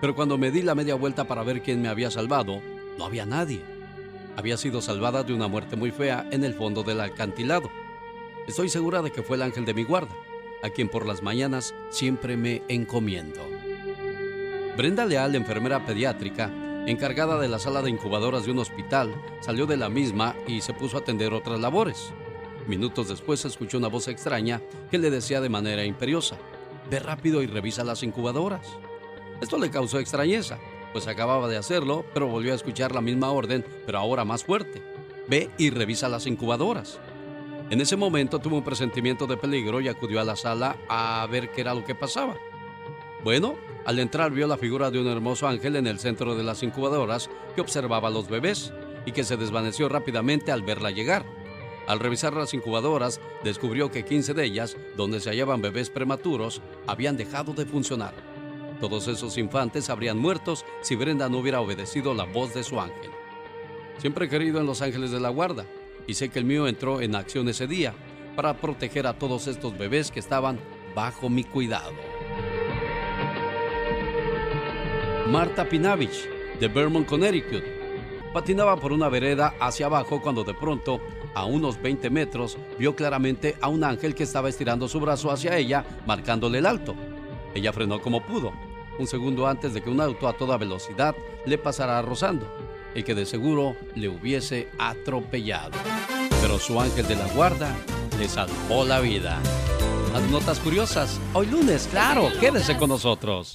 Pero cuando me di la media vuelta para ver quién me había salvado, no había nadie. Había sido salvada de una muerte muy fea en el fondo del acantilado. Estoy segura de que fue el ángel de mi guarda, a quien por las mañanas siempre me encomiendo. Brenda Leal, enfermera pediátrica, encargada de la sala de incubadoras de un hospital, salió de la misma y se puso a atender otras labores. Minutos después escuchó una voz extraña que le decía de manera imperiosa, ve rápido y revisa las incubadoras. Esto le causó extrañeza, pues acababa de hacerlo, pero volvió a escuchar la misma orden, pero ahora más fuerte. Ve y revisa las incubadoras. En ese momento tuvo un presentimiento de peligro y acudió a la sala a ver qué era lo que pasaba. Bueno, al entrar vio la figura de un hermoso ángel en el centro de las incubadoras que observaba a los bebés y que se desvaneció rápidamente al verla llegar. Al revisar las incubadoras, descubrió que 15 de ellas, donde se hallaban bebés prematuros, habían dejado de funcionar. Todos esos infantes habrían muerto si Brenda no hubiera obedecido la voz de su ángel. Siempre he querido en los ángeles de la guarda y sé que el mío entró en acción ese día para proteger a todos estos bebés que estaban bajo mi cuidado. Marta Pinavich, de Vermont, Connecticut, patinaba por una vereda hacia abajo cuando de pronto, a unos 20 metros, vio claramente a un ángel que estaba estirando su brazo hacia ella, marcándole el alto. Ella frenó como pudo, un segundo antes de que un auto a toda velocidad le pasara rozando y que de seguro le hubiese atropellado. Pero su ángel de la guarda le salvó la vida. Las notas curiosas, hoy lunes, claro, quédese con nosotros.